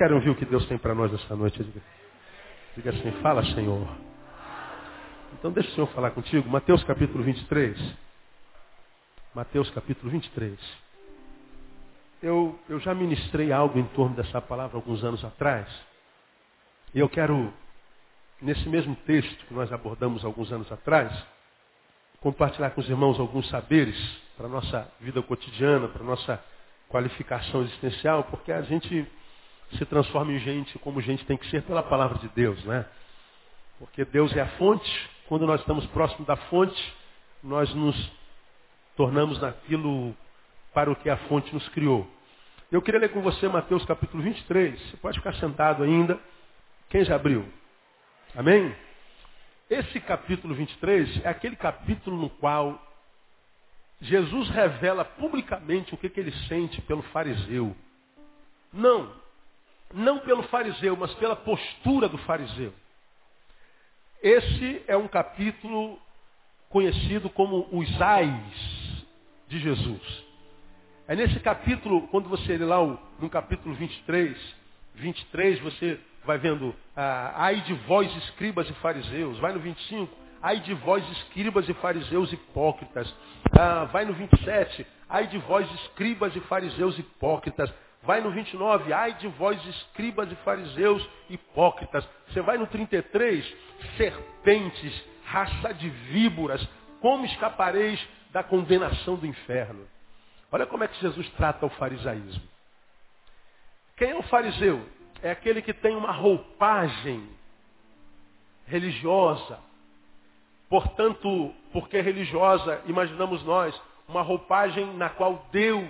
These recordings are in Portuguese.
querem ouvir o que Deus tem para nós essa noite? Diga, diga assim, fala Senhor. Então deixa o Senhor falar contigo. Mateus capítulo 23. Mateus capítulo 23. Eu, eu já ministrei algo em torno dessa palavra alguns anos atrás. E eu quero, nesse mesmo texto que nós abordamos alguns anos atrás, compartilhar com os irmãos alguns saberes para a nossa vida cotidiana, para a nossa qualificação existencial, porque a gente se transforma em gente como gente tem que ser pela palavra de Deus, né? Porque Deus é a fonte, quando nós estamos próximos da fonte, nós nos tornamos naquilo para o que a fonte nos criou. Eu queria ler com você Mateus capítulo 23. Você pode ficar sentado ainda. Quem já abriu? Amém? Esse capítulo 23 é aquele capítulo no qual Jesus revela publicamente o que, que ele sente pelo fariseu. Não, não pelo fariseu, mas pela postura do fariseu. Esse é um capítulo conhecido como os ais de Jesus. É nesse capítulo, quando você lê lá no capítulo 23, 23, você vai vendo, ah, ai de vós, escribas e fariseus. Vai no 25, ai de vós, escribas e fariseus hipócritas. Ah, vai no 27, ai de vós, escribas e fariseus hipócritas. Vai no 29, ai de vós, escribas e fariseus hipócritas. Você vai no 33, serpentes, raça de víboras, como escapareis da condenação do inferno? Olha como é que Jesus trata o farisaísmo. Quem é o fariseu? é aquele que tem uma roupagem religiosa. Portanto, porque é religiosa, imaginamos nós, uma roupagem na qual Deus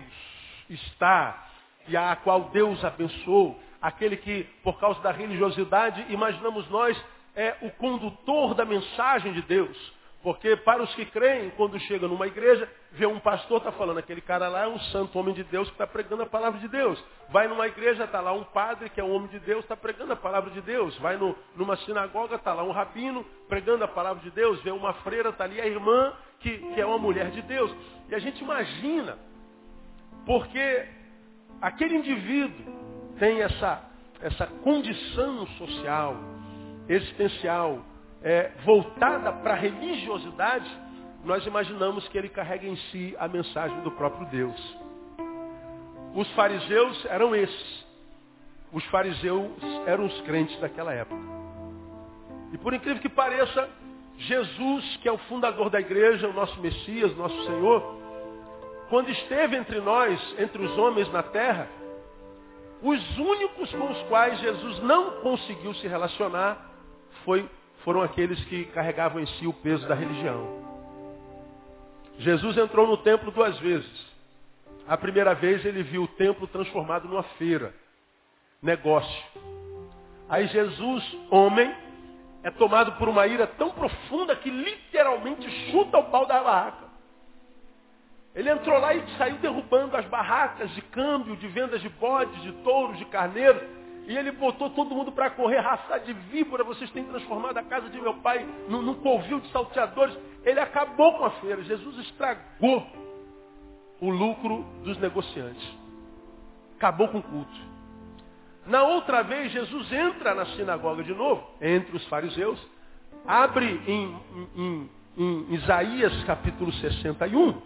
está e a qual Deus abençoou. Aquele que, por causa da religiosidade, imaginamos nós, é o condutor da mensagem de Deus. Porque para os que creem, quando chega numa igreja, vê um pastor, está falando, aquele cara lá é um santo homem de Deus que está pregando a palavra de Deus. Vai numa igreja, está lá um padre que é um homem de Deus, está pregando a palavra de Deus. Vai no, numa sinagoga, está lá um rabino pregando a palavra de Deus. Vê uma freira, está ali a irmã que, que é uma mulher de Deus. E a gente imagina, porque aquele indivíduo tem essa, essa condição social, existencial, é, voltada para a religiosidade, nós imaginamos que ele carrega em si a mensagem do próprio Deus. Os fariseus eram esses. Os fariseus eram os crentes daquela época. E por incrível que pareça, Jesus, que é o fundador da igreja, o nosso Messias, nosso Senhor, quando esteve entre nós, entre os homens na terra, os únicos com os quais Jesus não conseguiu se relacionar foi foram aqueles que carregavam em si o peso da religião. Jesus entrou no templo duas vezes. A primeira vez ele viu o templo transformado numa feira, negócio. Aí Jesus, homem, é tomado por uma ira tão profunda que literalmente chuta o pau da barraca. Ele entrou lá e saiu derrubando as barracas de câmbio, de vendas de bodes, de touros, de carneiros. E ele botou todo mundo para correr, raça de víbora, vocês têm transformado a casa de meu pai num, num covil de salteadores. Ele acabou com a feira. Jesus estragou o lucro dos negociantes. Acabou com o culto. Na outra vez, Jesus entra na sinagoga de novo, entre os fariseus, abre em, em, em Isaías capítulo 61,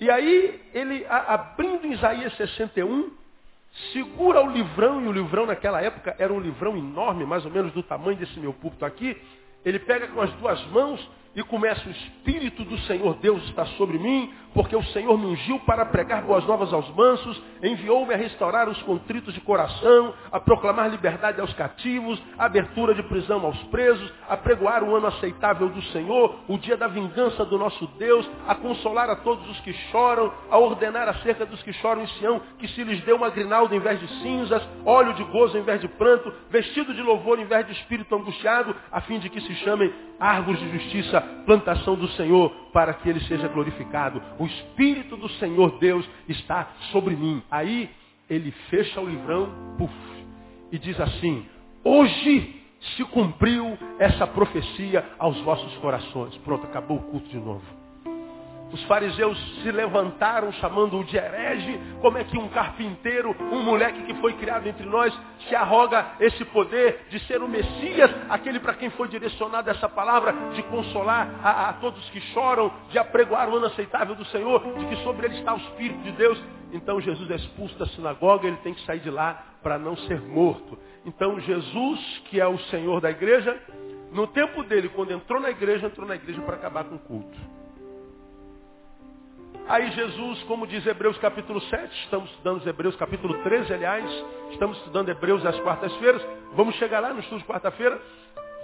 e aí ele, abrindo Isaías 61, segura o livrão, e o livrão naquela época era um livrão enorme, mais ou menos do tamanho desse meu púlpito aqui. Ele pega com as duas mãos e começa, o Espírito do Senhor Deus está sobre mim, porque o Senhor me ungiu para pregar boas novas aos mansos, enviou-me a restaurar os contritos de coração, a proclamar liberdade aos cativos, a abertura de prisão aos presos, a pregoar o ano aceitável do Senhor, o dia da vingança do nosso Deus, a consolar a todos os que choram, a ordenar acerca dos que choram em Sião, que se lhes dê uma grinalda em vez de cinzas, óleo de gozo em vez de pranto, vestido de louvor em vez de espírito angustiado, a fim de que se chamem árvores de justiça, plantação do Senhor, para que ele seja glorificado. O Espírito do Senhor Deus está sobre mim. Aí ele fecha o livrão puff, e diz assim, hoje se cumpriu essa profecia aos vossos corações. Pronto, acabou o culto de novo. Os fariseus se levantaram chamando-o de herege. Como é que um carpinteiro, um moleque que foi criado entre nós, se arroga esse poder de ser o Messias, aquele para quem foi direcionada essa palavra, de consolar a, a, todos que choram, de apregoar o ano aceitável do Senhor, de que sobre ele está o Espírito de Deus. Então Jesus é expulso da sinagoga, ele tem que sair de lá para não ser morto. Então Jesus, que é o Senhor da igreja, no tempo dele, quando entrou na igreja, entrou na igreja para acabar com o culto. Aí Jesus, como diz Hebreus capítulo 7, estamos estudando Hebreus capítulo 13, aliás, estamos estudando Hebreus às quartas-feiras, vamos chegar lá no estudo de quarta-feira,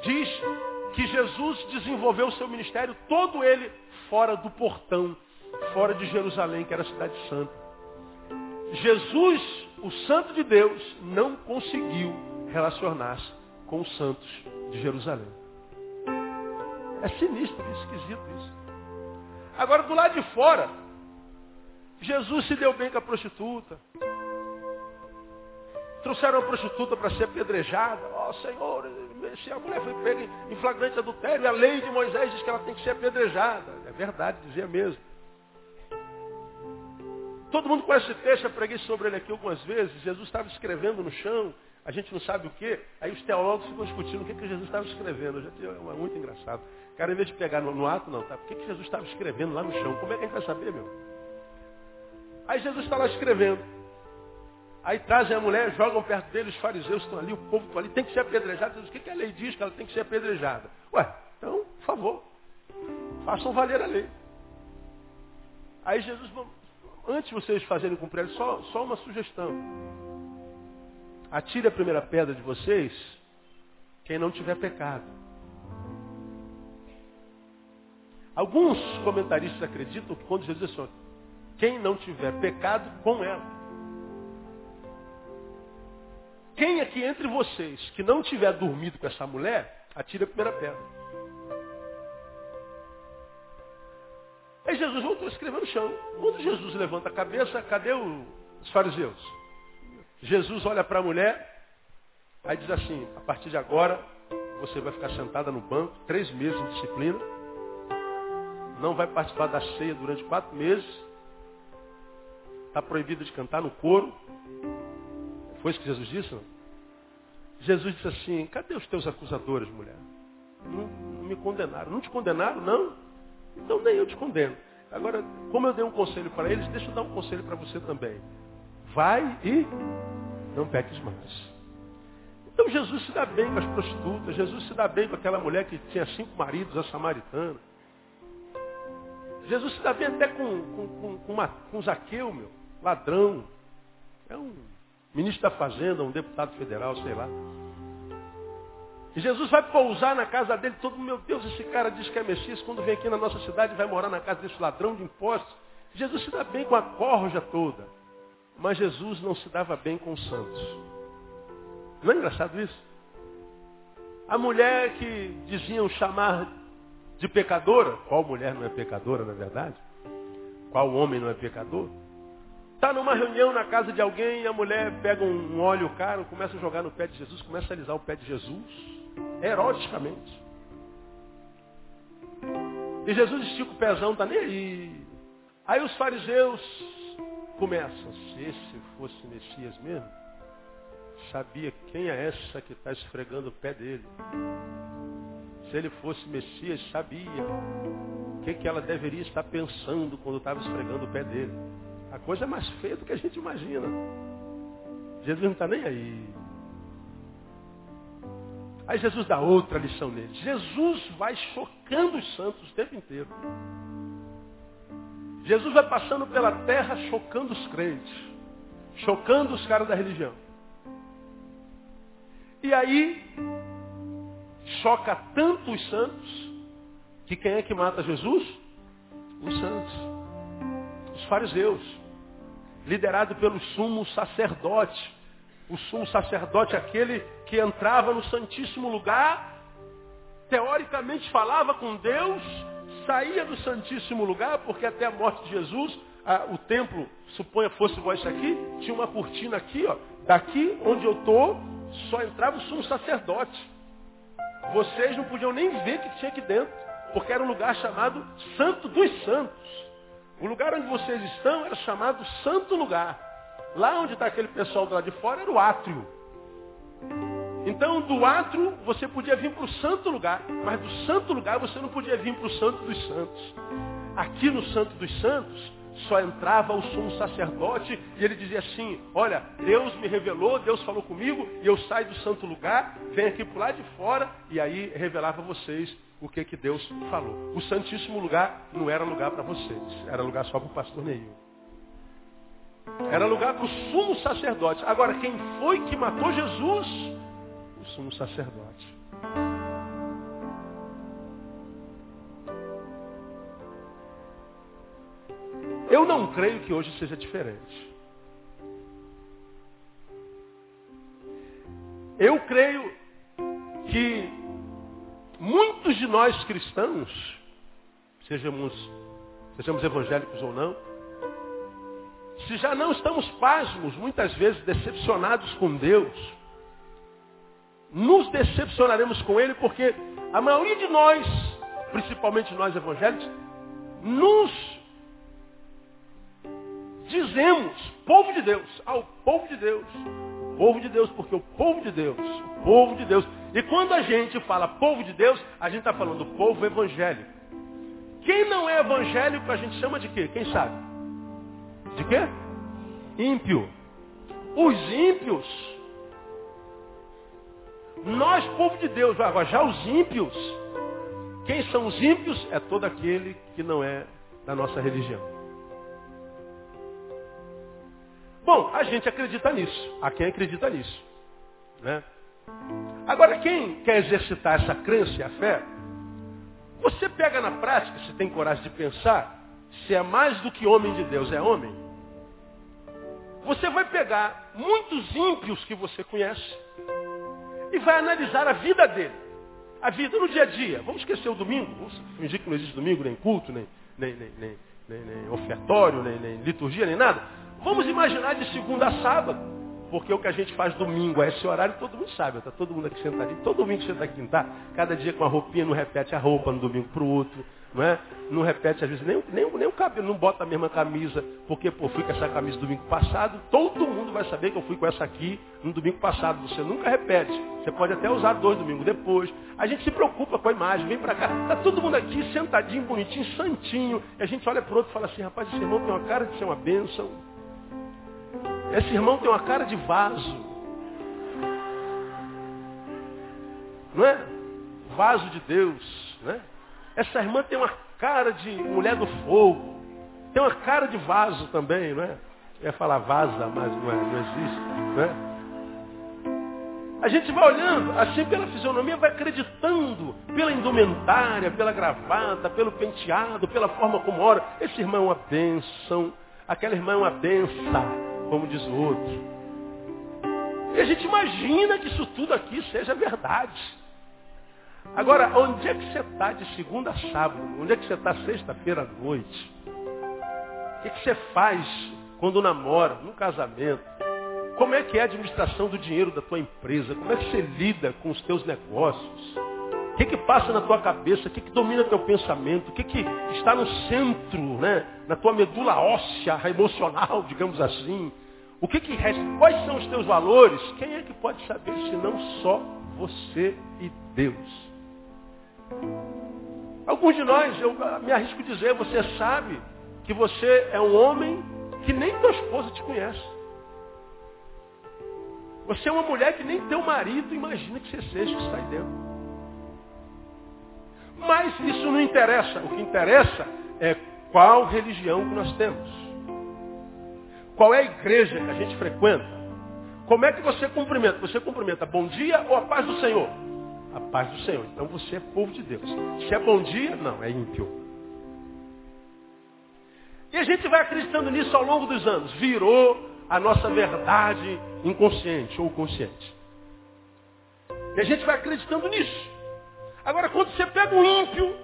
diz que Jesus desenvolveu o seu ministério todo ele fora do portão, fora de Jerusalém, que era a cidade santa. Jesus, o santo de Deus, não conseguiu relacionar-se com os santos de Jerusalém. É sinistro, é esquisito isso. Agora, do lado de fora, Jesus se deu bem com a prostituta. Trouxeram a prostituta para ser apedrejada. Ó oh, Senhor, se a mulher foi pega em flagrante adultério, a lei de Moisés diz que ela tem que ser apedrejada. É verdade, dizia mesmo. Todo mundo conhece esse texto, eu preguei sobre ele aqui algumas vezes. Jesus estava escrevendo no chão, a gente não sabe o que. Aí os teólogos ficam discutindo o que, que Jesus estava escrevendo. Já é muito engraçado. Cara, em vez de pegar no, no ato, não, tá? O que, que Jesus estava escrevendo lá no chão? Como é que a gente vai saber, meu? Aí Jesus está lá escrevendo. Aí trazem a mulher, jogam perto dele, os fariseus estão ali, o povo está ali, tem que ser apedrejado. Jesus, o que, que a lei diz que ela tem que ser apedrejada? Ué, então, por favor, façam valer a lei. Aí Jesus, antes de vocês fazerem cumprir só, só uma sugestão. Atire a primeira pedra de vocês, quem não tiver pecado. Alguns comentaristas acreditam que quando Jesus diz assim, quem não tiver pecado com ela. Quem aqui entre vocês que não tiver dormido com essa mulher, atire a primeira pedra. Aí Jesus voltou a escrever no chão. Quando Jesus levanta a cabeça, cadê os fariseus? Jesus olha para a mulher, aí diz assim, a partir de agora, você vai ficar sentada no banco, três meses de disciplina, não vai participar da ceia durante quatro meses, Está proibido de cantar no coro. Foi isso que Jesus disse? Não? Jesus disse assim, cadê os teus acusadores, mulher? Não, não me condenaram. Não te condenaram, não? Então nem eu te condeno. Agora, como eu dei um conselho para eles, deixa eu dar um conselho para você também. Vai e não peques mais. Então Jesus se dá bem com as prostitutas, Jesus se dá bem com aquela mulher que tinha cinco maridos, a samaritana. Jesus se dá bem até com, com, com, com, uma, com Zaqueu, meu ladrão, é um ministro da fazenda, um deputado federal, sei lá. E Jesus vai pousar na casa dele, todo meu Deus, esse cara diz que é Messias, quando vem aqui na nossa cidade vai morar na casa desse ladrão de impostos. Jesus se dá bem com a corja toda. Mas Jesus não se dava bem com os santos. Não é engraçado isso? A mulher que diziam chamar de pecadora, qual mulher não é pecadora, na verdade? Qual homem não é pecador? Está numa reunião na casa de alguém a mulher pega um óleo caro, começa a jogar no pé de Jesus, começa a alisar o pé de Jesus, eroticamente. E Jesus estica o pezão, está nem aí. Aí os fariseus começam, se esse fosse Messias mesmo, sabia quem é essa que está esfregando o pé dele. Se ele fosse Messias, sabia o que, que ela deveria estar pensando quando estava esfregando o pé dele. A coisa é mais feia do que a gente imagina. Jesus não está nem aí. Aí Jesus dá outra lição nele. Jesus vai chocando os santos o tempo inteiro. Jesus vai passando pela terra chocando os crentes. Chocando os caras da religião. E aí, choca tanto os santos, que quem é que mata Jesus? Os santos. Os fariseus liderado pelo sumo sacerdote. O sumo sacerdote aquele que entrava no Santíssimo Lugar, teoricamente falava com Deus, saía do Santíssimo Lugar, porque até a morte de Jesus, a, o templo, suponha fosse igual isso aqui, tinha uma cortina aqui, ó. Daqui onde eu estou, só entrava o sumo sacerdote. Vocês não podiam nem ver o que tinha aqui dentro, porque era um lugar chamado Santo dos Santos. O lugar onde vocês estão era chamado Santo Lugar. Lá onde está aquele pessoal do lado de fora era o átrio. Então, do átrio, você podia vir para o santo lugar, mas do santo lugar você não podia vir para o santo dos santos. Aqui no santo dos santos, só entrava o sumo sacerdote e ele dizia assim, olha, Deus me revelou, Deus falou comigo, e eu saio do santo lugar, venho aqui para lá de fora, e aí revelava a vocês o que, que Deus falou. O santíssimo lugar não era lugar para vocês, era lugar só para o pastor Neil. Era lugar para o sumo sacerdote. Agora, quem foi que matou Jesus? O sumo sacerdote. Eu não creio que hoje seja diferente. Eu creio que muitos de nós cristãos, sejamos, sejamos evangélicos ou não, se já não estamos pasmos, muitas vezes decepcionados com Deus, nos decepcionaremos com Ele porque a maioria de nós, principalmente nós evangélicos, nos dizemos, povo de Deus, ao povo de Deus, povo de Deus, porque o povo de Deus, o povo de Deus. E quando a gente fala povo de Deus, a gente está falando do povo evangélico. Quem não é evangélico, a gente chama de quê? Quem sabe? De quê? Ímpio. Os ímpios. Nós, povo de Deus, agora já os ímpios. Quem são os ímpios? É todo aquele que não é da nossa religião. Bom, a gente acredita nisso. Há quem acredita nisso. Né? Agora, quem quer exercitar essa crença e a fé, você pega na prática, se tem coragem de pensar, se é mais do que homem de Deus, é homem. Você vai pegar muitos ímpios que você conhece e vai analisar a vida dele. A vida no dia a dia. Vamos esquecer o domingo. Vamos fingir que não existe domingo, nem culto, nem, nem, nem, nem, nem, nem ofertório, nem, nem liturgia, nem nada. Vamos imaginar de segunda a sábado. Porque o que a gente faz domingo a esse horário, todo mundo sabe. Está todo mundo aqui sentadinho. Todo domingo senta aqui, tá? Cada dia com a roupinha, não repete a roupa no domingo para o outro. Não, é? não repete, às vezes, nem, nem, nem o cabelo, não bota a mesma camisa. Porque, pô, fui com essa camisa domingo passado. Todo mundo vai saber que eu fui com essa aqui no domingo passado. Você nunca repete. Você pode até usar dois domingos depois. A gente se preocupa com a imagem. Vem para cá. Está todo mundo aqui sentadinho, bonitinho, santinho. E a gente olha para outro e fala assim, rapaz, esse irmão tem uma cara de ser uma bênção. Esse irmão tem uma cara de vaso. Não é? Vaso de Deus. Né? Essa irmã tem uma cara de mulher do fogo. Tem uma cara de vaso também, não é? Eu ia falar vaza, mas não, é, não existe. Não é? A gente vai olhando, assim pela fisionomia, vai acreditando, pela indumentária, pela gravata, pelo penteado, pela forma como ora. Esse irmão é uma bênção, aquela irmã é uma benção como diz o outro. E a gente imagina que isso tudo aqui seja verdade. Agora, onde é que você está de segunda a sábado? Onde é que você está sexta-feira à noite? O que, que você faz quando namora, no casamento? Como é que é a administração do dinheiro da tua empresa? Como é que você lida com os teus negócios? O que, que passa na tua cabeça? O que, que domina teu pensamento? O que, que está no centro, né? na tua medula óssea, emocional, digamos assim? O que, que resta? Quais são os teus valores? Quem é que pode saber se não só você e Deus? Alguns de nós, eu me arrisco dizer, você sabe que você é um homem que nem tua esposa te conhece. Você é uma mulher que nem teu marido imagina que você seja que aí dentro. Mas isso não interessa. O que interessa é qual religião que nós temos. Qual é a igreja que a gente frequenta? Como é que você cumprimenta? Você cumprimenta bom dia ou a paz do Senhor? A paz do Senhor. Então você é povo de Deus. Se é bom dia, não, é ímpio. E a gente vai acreditando nisso ao longo dos anos. Virou a nossa verdade inconsciente ou consciente. E a gente vai acreditando nisso. Agora, quando você pega um ímpio,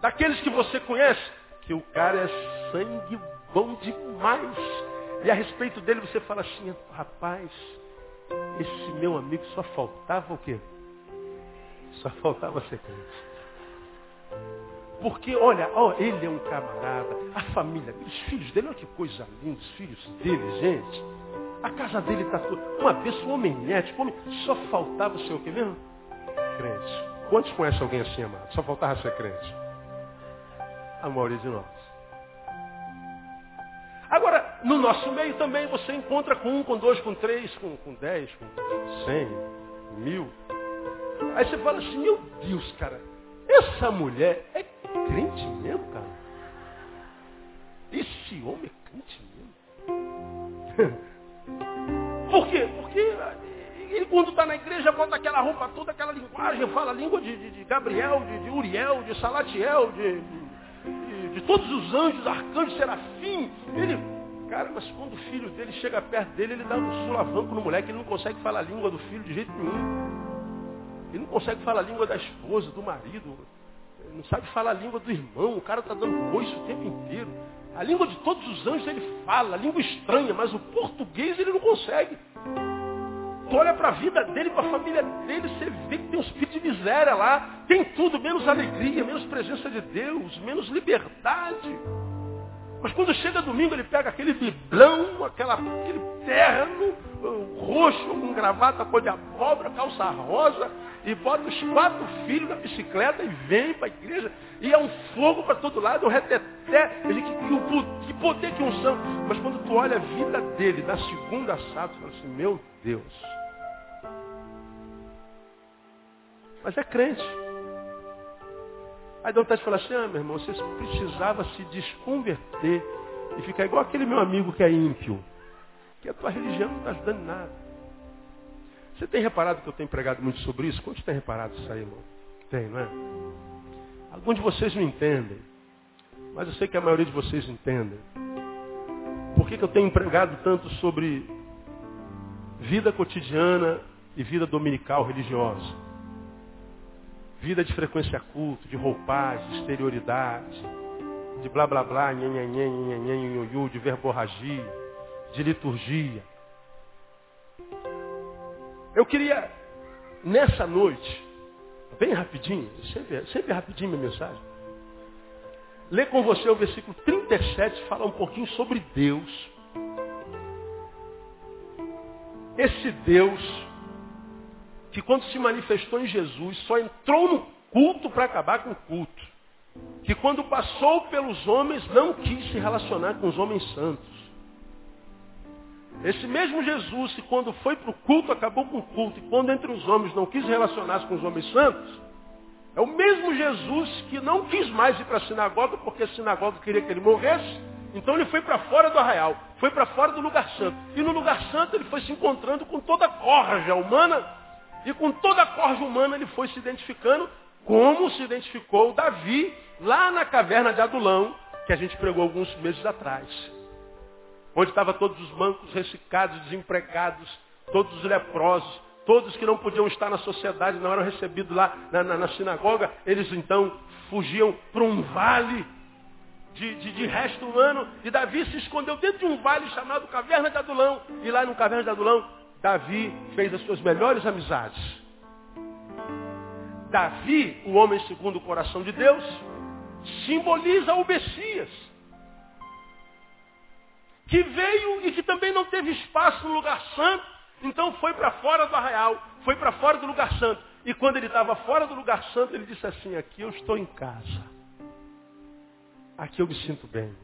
daqueles que você conhece, que o cara é sangue bom demais. E a respeito dele você fala assim, rapaz, esse meu amigo só faltava o quê? Só faltava ser crente. Porque, olha, ó, ele é um camarada, a família, os filhos dele, olha que coisa linda, os filhos dele, gente. A casa dele está toda. Uma vez um homem ético, homem, só faltava ser o que mesmo? Crente. Quantos conhecem alguém assim, amado? Só faltava ser crente. A maioria de nós. Agora, no nosso meio também você encontra com um, com dois, com três, com, com dez, com cem, mil. Aí você fala assim, meu Deus, cara, essa mulher é crente mesmo, cara? Esse homem é crente mesmo? Por quê? Porque ele quando está na igreja bota aquela roupa toda, aquela linguagem, fala a língua de, de, de Gabriel, de, de, Uriel, de Salatiel, de, de, todos os anjos, arcanjos, serafim. Ele, cara, mas quando o filho dele chega perto dele, ele dá um sulavanco no moleque, ele não consegue falar a língua do filho de jeito nenhum. Ele não consegue falar a língua da esposa, do marido. Ele não sabe falar a língua do irmão. O cara está dando coice o tempo inteiro. A língua de todos os anjos ele fala, a língua estranha, mas o português ele não consegue. Tu olha para a vida dele, para a família dele, você vê que tem um espírito de miséria lá. Tem tudo, menos alegria, menos presença de Deus, menos liberdade. Mas quando chega domingo, ele pega aquele biblão, aquela, aquele terno, roxo, com gravata cor de abóbora, calça rosa, e bota os quatro filhos na bicicleta e vem para a igreja. E é um fogo para todo lado, um reteté. Que, que, que poder que unção. Mas quando tu olha a vida dele, na segunda sábado, tu fala assim, meu Deus. Mas é crente. Aí dá vontade de falar assim, ah, meu irmão, você precisava se desconverter e ficar igual aquele meu amigo que é ímpio. Que a tua religião não está ajudando nada. Você tem reparado que eu tenho pregado muito sobre isso? Quantos têm reparado isso aí, irmão? Tem, não é? Alguns de vocês não entendem. Mas eu sei que a maioria de vocês entendem. Por que, que eu tenho pregado tanto sobre vida cotidiana e vida dominical religiosa? Vida de frequência culto, de roupagem, de exterioridade, de blá blá blá, nhenhenhen, Eu queria, nessa noite, bem rapidinho, sempre, sempre rapidinho minha mensagem, ler com você o versículo 37, falar um pouquinho sobre Deus. Esse Deus que quando se manifestou em Jesus só entrou no culto para acabar com o culto. Que quando passou pelos homens não quis se relacionar com os homens santos. Esse mesmo Jesus, que quando foi para o culto, acabou com o culto, e quando entre os homens não quis relacionar-se com os homens santos, é o mesmo Jesus que não quis mais ir para a sinagoga, porque a sinagoga queria que ele morresse, então ele foi para fora do arraial, foi para fora do lugar santo. E no lugar santo ele foi se encontrando com toda a corja humana, e com toda a corja humana ele foi se identificando como se identificou Davi lá na caverna de Adulão, que a gente pregou alguns meses atrás onde estavam todos os mancos, ressecados, desempregados, todos os leprosos, todos que não podiam estar na sociedade, não eram recebidos lá na, na, na sinagoga, eles então fugiam para um vale de, de, de, resto humano, e Davi se escondeu dentro de um vale chamado Caverna de Adulão, e lá no Caverna de Adulão, Davi fez as suas melhores amizades. Davi, o homem segundo o coração de Deus, simboliza o Messias que veio e que também não teve espaço no lugar santo, então foi para fora do arraial, foi para fora do lugar santo. E quando ele estava fora do lugar santo, ele disse assim, aqui eu estou em casa. Aqui eu me sinto bem.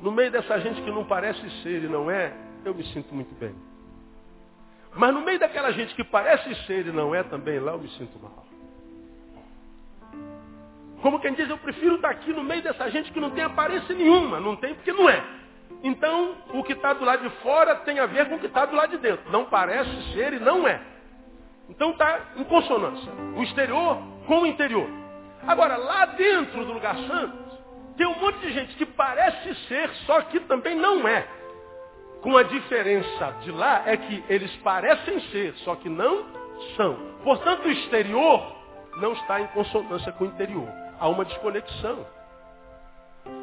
No meio dessa gente que não parece ser e não é, eu me sinto muito bem. Mas no meio daquela gente que parece ser e não é também, lá eu me sinto mal. Como quem diz, eu prefiro estar aqui no meio dessa gente que não tem aparência nenhuma. Não tem porque não é. Então, o que está do lado de fora tem a ver com o que está do lado de dentro. Não parece ser e não é. Então está em consonância. O exterior com o interior. Agora, lá dentro do lugar santo, tem um monte de gente que parece ser, só que também não é. Com a diferença de lá é que eles parecem ser, só que não são. Portanto, o exterior não está em consonância com o interior há uma desconexão.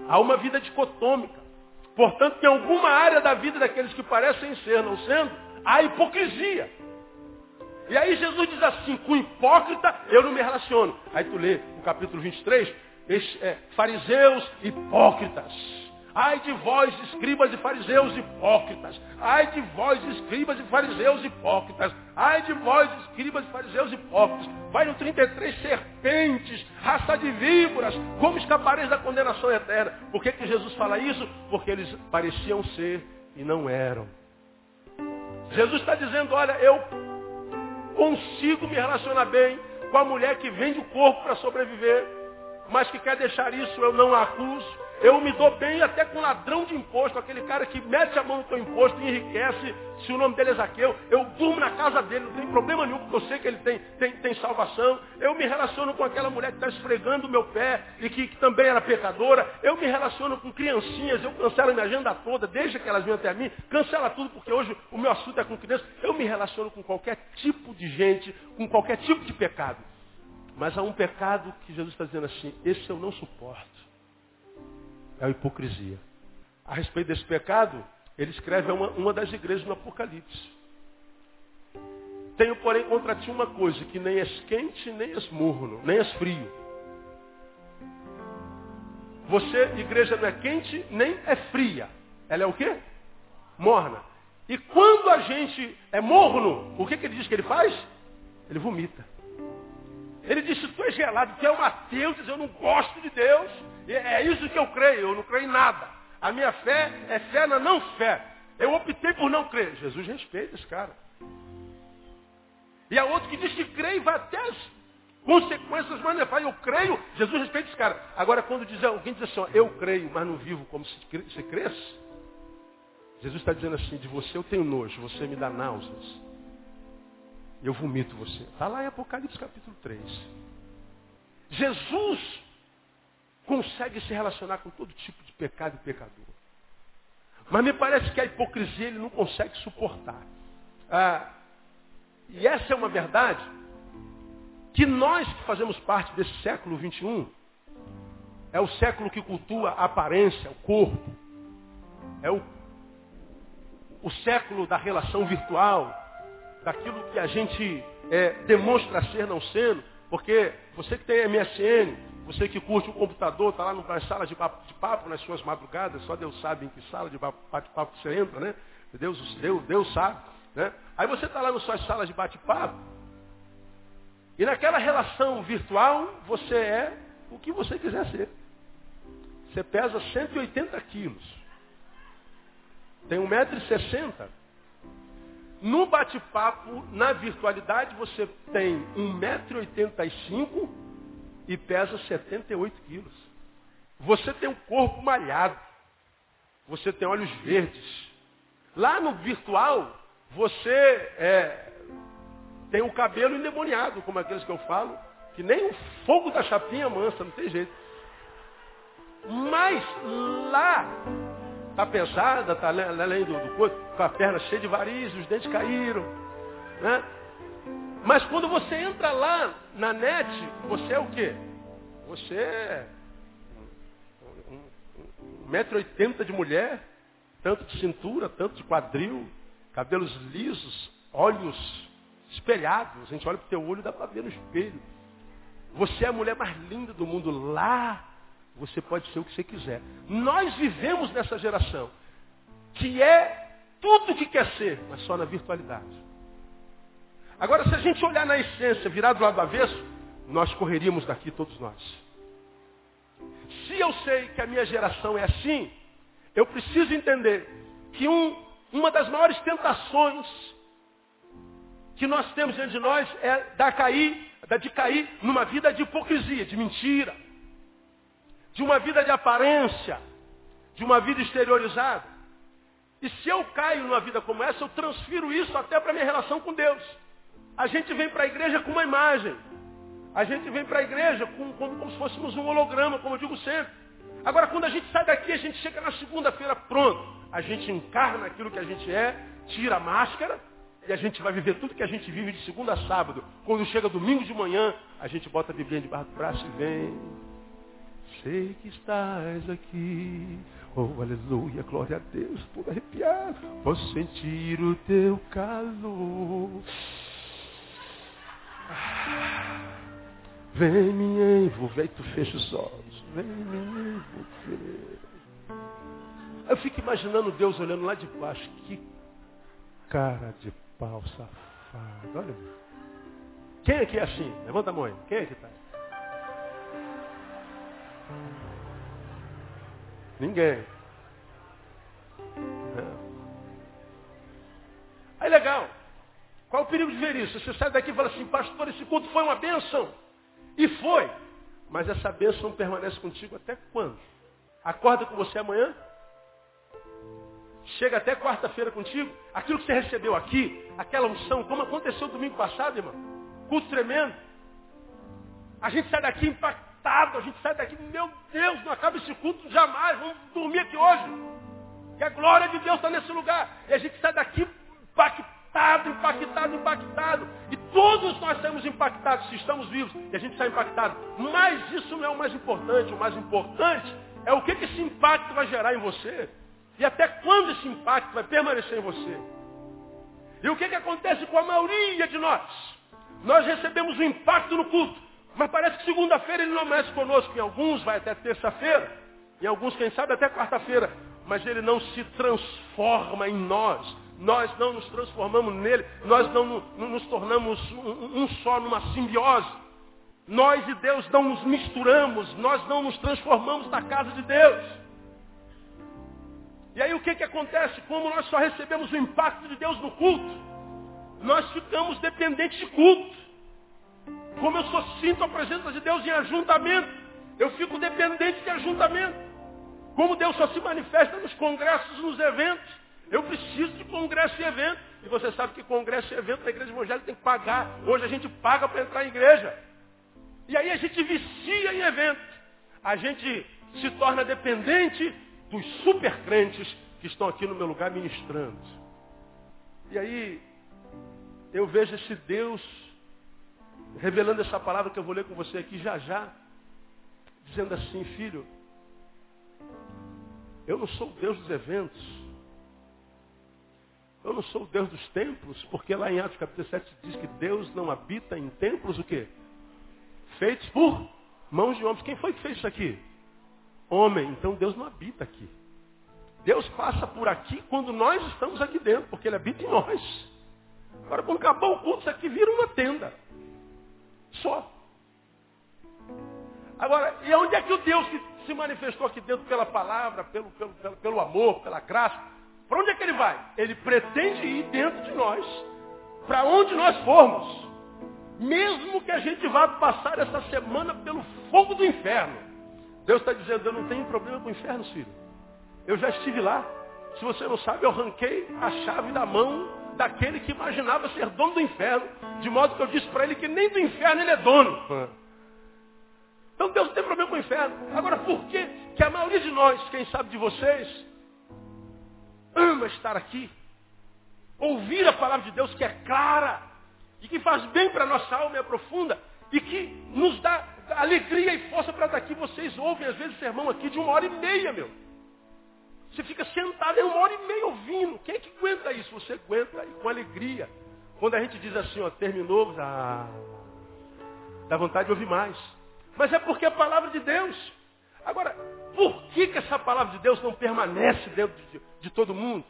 Há uma vida dicotômica. Portanto, em alguma área da vida daqueles que parecem ser, não sendo, há hipocrisia. E aí Jesus diz assim, com hipócrita eu não me relaciono. Aí tu lê o capítulo 23, é, fariseus hipócritas. Ai de vós, escribas e fariseus hipócritas. Ai de vós, escribas e fariseus hipócritas. Ai de vós, escribas e fariseus hipócritas. Vai no 33, serpentes, raça de víboras. Como escapareis da condenação eterna? Por que, que Jesus fala isso? Porque eles pareciam ser e não eram. Jesus está dizendo, olha, eu consigo me relacionar bem com a mulher que vende o corpo para sobreviver, mas que quer deixar isso, eu não a acuso. Eu me dou bem até com ladrão de imposto, aquele cara que mete a mão no teu imposto e enriquece, se o nome dele é Zaqueu. Eu durmo na casa dele, não tem problema nenhum, porque eu sei que ele tem, tem, tem salvação. Eu me relaciono com aquela mulher que está esfregando o meu pé e que, que, também era pecadora. Eu me relaciono com criancinhas, eu cancelo a minha agenda toda, deixa que elas venham até mim, cancela tudo, porque hoje o meu assunto é com crianças. Eu me relaciono com qualquer tipo de gente, com qualquer tipo de pecado. Mas há um pecado que Jesus está dizendo assim, esse eu não suporto é a hipocrisia. A respeito desse pecado, ele escreve a uma, uma das igrejas no Apocalipse. Tenho, porém, contra ti uma coisa, que nem és quente, nem és morno, nem és frio. Você, igreja, não é quente, nem é fria. Ela é o quê? Morna. E quando a gente é morno, o que, que ele diz que ele faz? Ele vomita. Ele disse, tu és gelado, tu é um ateu, diz, eu não gosto de Deus. É isso que eu creio, eu não creio em nada. A minha fé é fé na não fé. Eu optei por não crer. Jesus respeita esse cara. E há outro que diz que crê e vai até as consequências, mas não fala, eu creio, Jesus respeita esse cara. Agora, quando diz, alguém diz assim, ó, eu creio, mas não vivo como se, se cresce, Jesus está dizendo assim, de você eu tenho nojo, você me dá náuseas. Eu vomito você. Está lá em Apocalipse capítulo 3. Jesus consegue se relacionar com todo tipo de pecado e pecador. Mas me parece que a hipocrisia ele não consegue suportar. Ah, e essa é uma verdade que nós que fazemos parte desse século 21, é o século que cultua a aparência, o corpo. É o, o século da relação virtual, daquilo que a gente é, demonstra ser não sendo. Porque você que tem MSN, você que curte o computador, está lá nas salas de papo, nas suas madrugadas, só Deus sabe em que sala de bate-papo você entra, né? Deus, Deus, Deus sabe. Né? Aí você está lá nas suas salas de bate-papo, e naquela relação virtual, você é o que você quiser ser. Você pesa 180 quilos. Tem 1,60m. No bate-papo, na virtualidade, você tem 1,85m e pesa 78 quilos. Você tem um corpo malhado. Você tem olhos verdes. Lá no virtual, você é, tem o cabelo endemoniado, como aqueles que eu falo, que nem o fogo da chapinha mansa, não tem jeito. Mas lá, está pesada, está além do, do corpo, com a perna cheia de varizes, os dentes caíram. Né? Mas quando você entra lá na net, você é o quê? Você é um metro oitenta de mulher, tanto de cintura, tanto de quadril, cabelos lisos, olhos espelhados. A gente olha para o teu olho e dá para ver no espelho. Você é a mulher mais linda do mundo. Lá você pode ser o que você quiser. Nós vivemos nessa geração que é tudo o que quer ser, mas só na virtualidade. Agora, se a gente olhar na essência, virar do lado do avesso, nós correríamos daqui todos nós. Se eu sei que a minha geração é assim, eu preciso entender que um, uma das maiores tentações que nós temos diante de nós é da cair, da de cair numa vida de hipocrisia, de mentira, de uma vida de aparência, de uma vida exteriorizada. E se eu caio numa vida como essa, eu transfiro isso até para minha relação com Deus. A gente vem para a igreja com uma imagem. A gente vem para a igreja com, como, como se fôssemos um holograma, como eu digo sempre. Agora, quando a gente sai daqui, a gente chega na segunda-feira, pronto. A gente encarna aquilo que a gente é, tira a máscara e a gente vai viver tudo que a gente vive de segunda a sábado. Quando chega domingo de manhã, a gente bota a Bíblia debaixo do braço e vem. Sei que estás aqui. Oh, aleluia, glória a Deus, todo arrepiado. Posso sentir o teu calor. Vem me envolver. Tu fecha os olhos. Vem me envolver. Eu fico imaginando Deus olhando lá de baixo. Que cara de pau safado. Olha. Quem aqui é assim? Levanta a mão aí. Quem é que está? Ninguém. Não. Aí legal. Qual o perigo de ver isso? Você sai daqui e fala assim, pastor, esse culto foi uma bênção. E foi. Mas essa bênção permanece contigo até quando? Acorda com você amanhã? Chega até quarta-feira contigo? Aquilo que você recebeu aqui, aquela unção, como aconteceu domingo passado, irmão. Culto tremendo. A gente sai daqui impactado, a gente sai daqui, meu Deus, não acaba esse culto jamais, vamos dormir aqui hoje. Que a glória de Deus está nesse lugar. E a gente sai daqui impactado, impactado, impactado. E todos nós estamos impactados se estamos vivos. E a gente está impactado. Mas isso não é o mais importante. O mais importante é o que, que esse impacto vai gerar em você. E até quando esse impacto vai permanecer em você. E o que, que acontece com a maioria de nós? Nós recebemos o impacto no culto. Mas parece que segunda-feira ele não mexe conosco. Em alguns vai até terça-feira. Em alguns, quem sabe, até quarta-feira. Mas ele não se transforma em nós nós não nos transformamos nele, nós não, não nos tornamos um, um só numa simbiose. Nós e Deus não nos misturamos, nós não nos transformamos na casa de Deus. E aí o que, que acontece? Como nós só recebemos o impacto de Deus no culto, nós ficamos dependentes de culto. Como eu só sinto a presença de Deus em ajuntamento, eu fico dependente de ajuntamento. Como Deus só se manifesta nos congressos, nos eventos, eu preciso de congresso e evento. E você sabe que congresso e evento na igreja evangélica tem que pagar. Hoje a gente paga para entrar em igreja. E aí a gente vicia em evento. A gente se torna dependente dos super crentes que estão aqui no meu lugar ministrando. E aí eu vejo esse Deus revelando essa palavra que eu vou ler com você aqui já já, dizendo assim, filho, eu não sou o Deus dos eventos. Eu não sou o Deus dos templos, porque lá em Atos capítulo 7 diz que Deus não habita em templos o quê? Feitos por mãos de homens. Quem foi que fez isso aqui? Homem. Então Deus não habita aqui. Deus passa por aqui quando nós estamos aqui dentro, porque Ele habita em nós. Agora, quando acabou o culto, isso aqui vira uma tenda. Só. Agora, e onde é que o Deus que se manifestou aqui dentro pela palavra, pelo, pelo, pelo, pelo amor, pela graça, para onde é que ele vai? Ele pretende ir dentro de nós, para onde nós formos. Mesmo que a gente vá passar essa semana pelo fogo do inferno. Deus está dizendo, eu não tenho problema com o inferno, filho. Eu já estive lá. Se você não sabe, eu arranquei a chave da mão daquele que imaginava ser dono do inferno. De modo que eu disse para ele que nem do inferno ele é dono. Então Deus não tem problema com o inferno. Agora, por que, que a maioria de nós, quem sabe de vocês, ama estar aqui, ouvir a palavra de Deus que é clara e que faz bem para a nossa alma e é profunda e que nos dá alegria e força para estar aqui. Vocês ouvem às vezes sermão aqui de uma hora e meia, meu. Você fica sentado em uma hora e meia ouvindo. Quem é que aguenta isso? Você aguenta e com alegria. Quando a gente diz assim, ó, terminou, ah, dá vontade de ouvir mais. Mas é porque é a palavra de Deus. Agora, por que, que essa palavra de Deus não permanece dentro de, de todo mundo?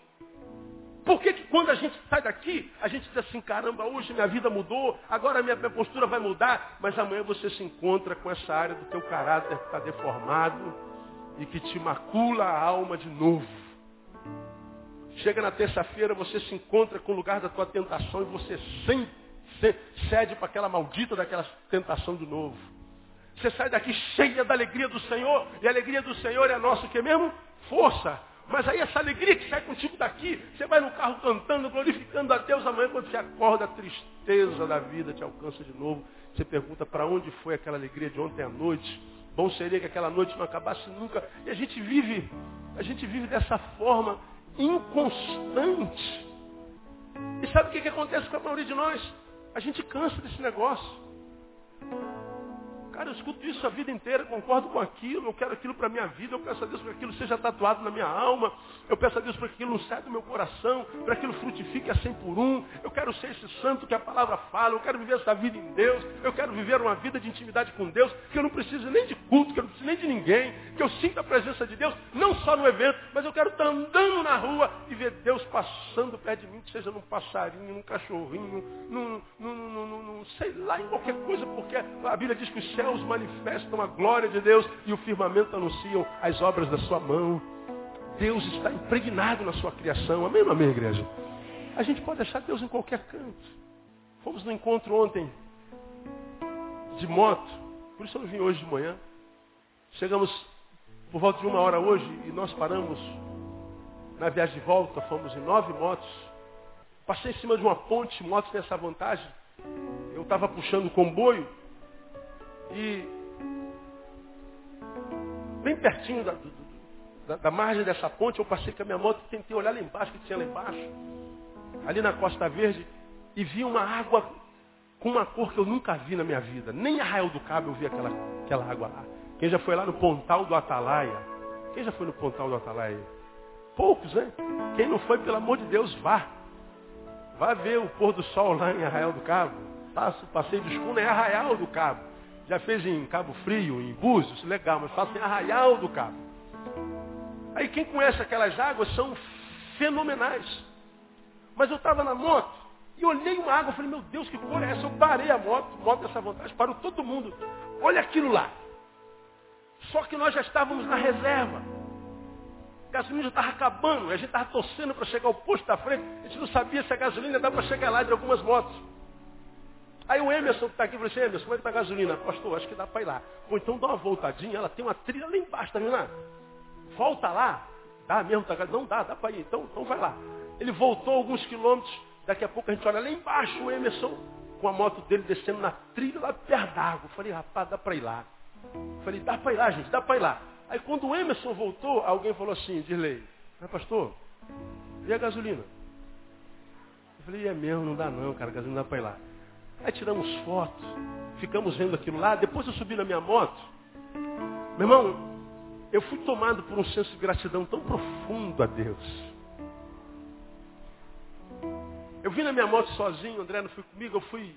Por que, que quando a gente sai daqui, a gente diz assim, caramba, hoje minha vida mudou, agora minha, minha postura vai mudar, mas amanhã você se encontra com essa área do teu caráter que está deformado e que te macula a alma de novo. Chega na terça-feira, você se encontra com o lugar da tua tentação e você sempre cede para aquela maldita daquela tentação de novo. Você sai daqui cheia da alegria do Senhor, e a alegria do Senhor é nosso que mesmo? Força. Mas aí essa alegria que sai contigo daqui, você vai no carro cantando, glorificando a Deus amanhã, quando você acorda, a tristeza da vida te alcança de novo. Você pergunta para onde foi aquela alegria de ontem à noite. Bom seria que aquela noite não acabasse nunca. E a gente vive, a gente vive dessa forma inconstante. E sabe o que, que acontece com a maioria de nós? A gente cansa desse negócio. Cara, eu escuto isso a vida inteira, concordo com aquilo, eu quero aquilo para a minha vida, eu peço a Deus para que aquilo seja tatuado na minha alma, eu peço a Deus para que aquilo não saia do meu coração, para que aquilo frutifique a 100 por um, eu quero ser esse santo que a palavra fala, eu quero viver essa vida em Deus, eu quero viver uma vida de intimidade com Deus, que eu não preciso nem de culto, que eu não preciso nem de ninguém, que eu sinta a presença de Deus, não só no evento, mas eu quero estar andando na rua e ver Deus passando perto de mim, que seja num passarinho, num cachorrinho, num, num, num, num sei lá, em qualquer coisa, porque a Bíblia diz que os céus manifestam a glória de Deus e o firmamento anunciam as obras da sua mão. Deus está impregnado na sua criação. Amém amém, igreja? A gente pode achar Deus em qualquer canto. Fomos no encontro ontem de moto, por isso eu não vim hoje de manhã. Chegamos por volta de uma hora hoje e nós paramos na viagem de volta, fomos em nove motos. Passei em cima de uma ponte, motos têm essa vantagem. Eu estava puxando o comboio e bem pertinho da, da, da, margem dessa ponte, eu passei com a minha moto e tentei olhar lá embaixo, que tinha lá embaixo, ali na Costa Verde, e vi uma água com uma cor que eu nunca vi na minha vida. Nem Arraial do Cabo eu vi aquela, aquela água lá. Quem já foi lá no Pontal do Atalaia? Quem já foi no Pontal do Atalaia? Poucos, né? Quem não foi, pelo amor de Deus, vá. Vá ver o pôr do sol lá em Arraial do Cabo. Passo, passeio do escuna é Arraial do Cabo. Já fez em Cabo Frio, em Búzios, legal, mas faça em Arraial do Cabo. Aí quem conhece aquelas águas são fenomenais. Mas eu estava na moto e olhei uma água, falei, meu Deus, que cor é essa? Eu parei a moto, moto dessa vontade, parou todo mundo. Olha aquilo lá. Só que nós já estávamos na reserva. A gasolina já estava acabando, a gente estava torcendo para chegar ao posto da frente, a gente não sabia se a gasolina dava para chegar lá de algumas motos. Aí o Emerson que está aqui falou assim, Emerson, como é que está a gasolina? Pastor, acho que dá para ir lá. Ou então dá uma voltadinha, ela tem uma trilha lá embaixo, tá vendo lá? Volta lá, dá mesmo, tá, não dá, dá para ir, então, então vai lá. Ele voltou alguns quilômetros, daqui a pouco a gente olha lá embaixo o Emerson com a moto dele descendo na trilha lá perto d'água. Falei, rapaz, dá para ir lá. Falei, dá para ir lá, gente, dá para ir lá. Aí quando o Emerson voltou, alguém falou assim, Dirley, mas pastor, e a gasolina? Eu falei, é mesmo, não dá não, cara, a gasolina dá para ir lá. Aí tiramos fotos, ficamos vendo aquilo lá. Depois eu subi na minha moto. Meu irmão, eu fui tomado por um senso de gratidão tão profundo a Deus. Eu vim na minha moto sozinho, André não foi comigo, eu fui.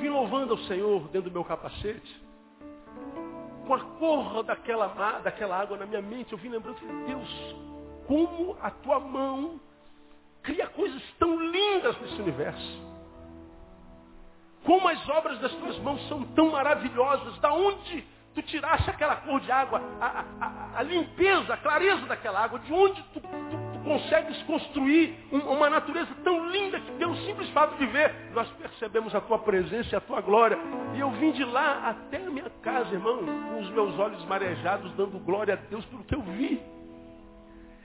Vim louvando ao Senhor dentro do meu capacete. Com a cor daquela, daquela água na minha mente, eu vim lembrando que Deus, como a tua mão cria coisas tão lindas nesse universo. Como as obras das tuas mãos são tão maravilhosas. Da onde tu tiraste aquela cor de água, a, a, a limpeza, a clareza daquela água, de onde tu, tu, tu consegues construir um, uma natureza tão linda que pelo simples fato de ver, nós percebemos a tua presença e a tua glória. E eu vim de lá até a minha casa, irmão, com os meus olhos marejados, dando glória a Deus pelo que eu vi.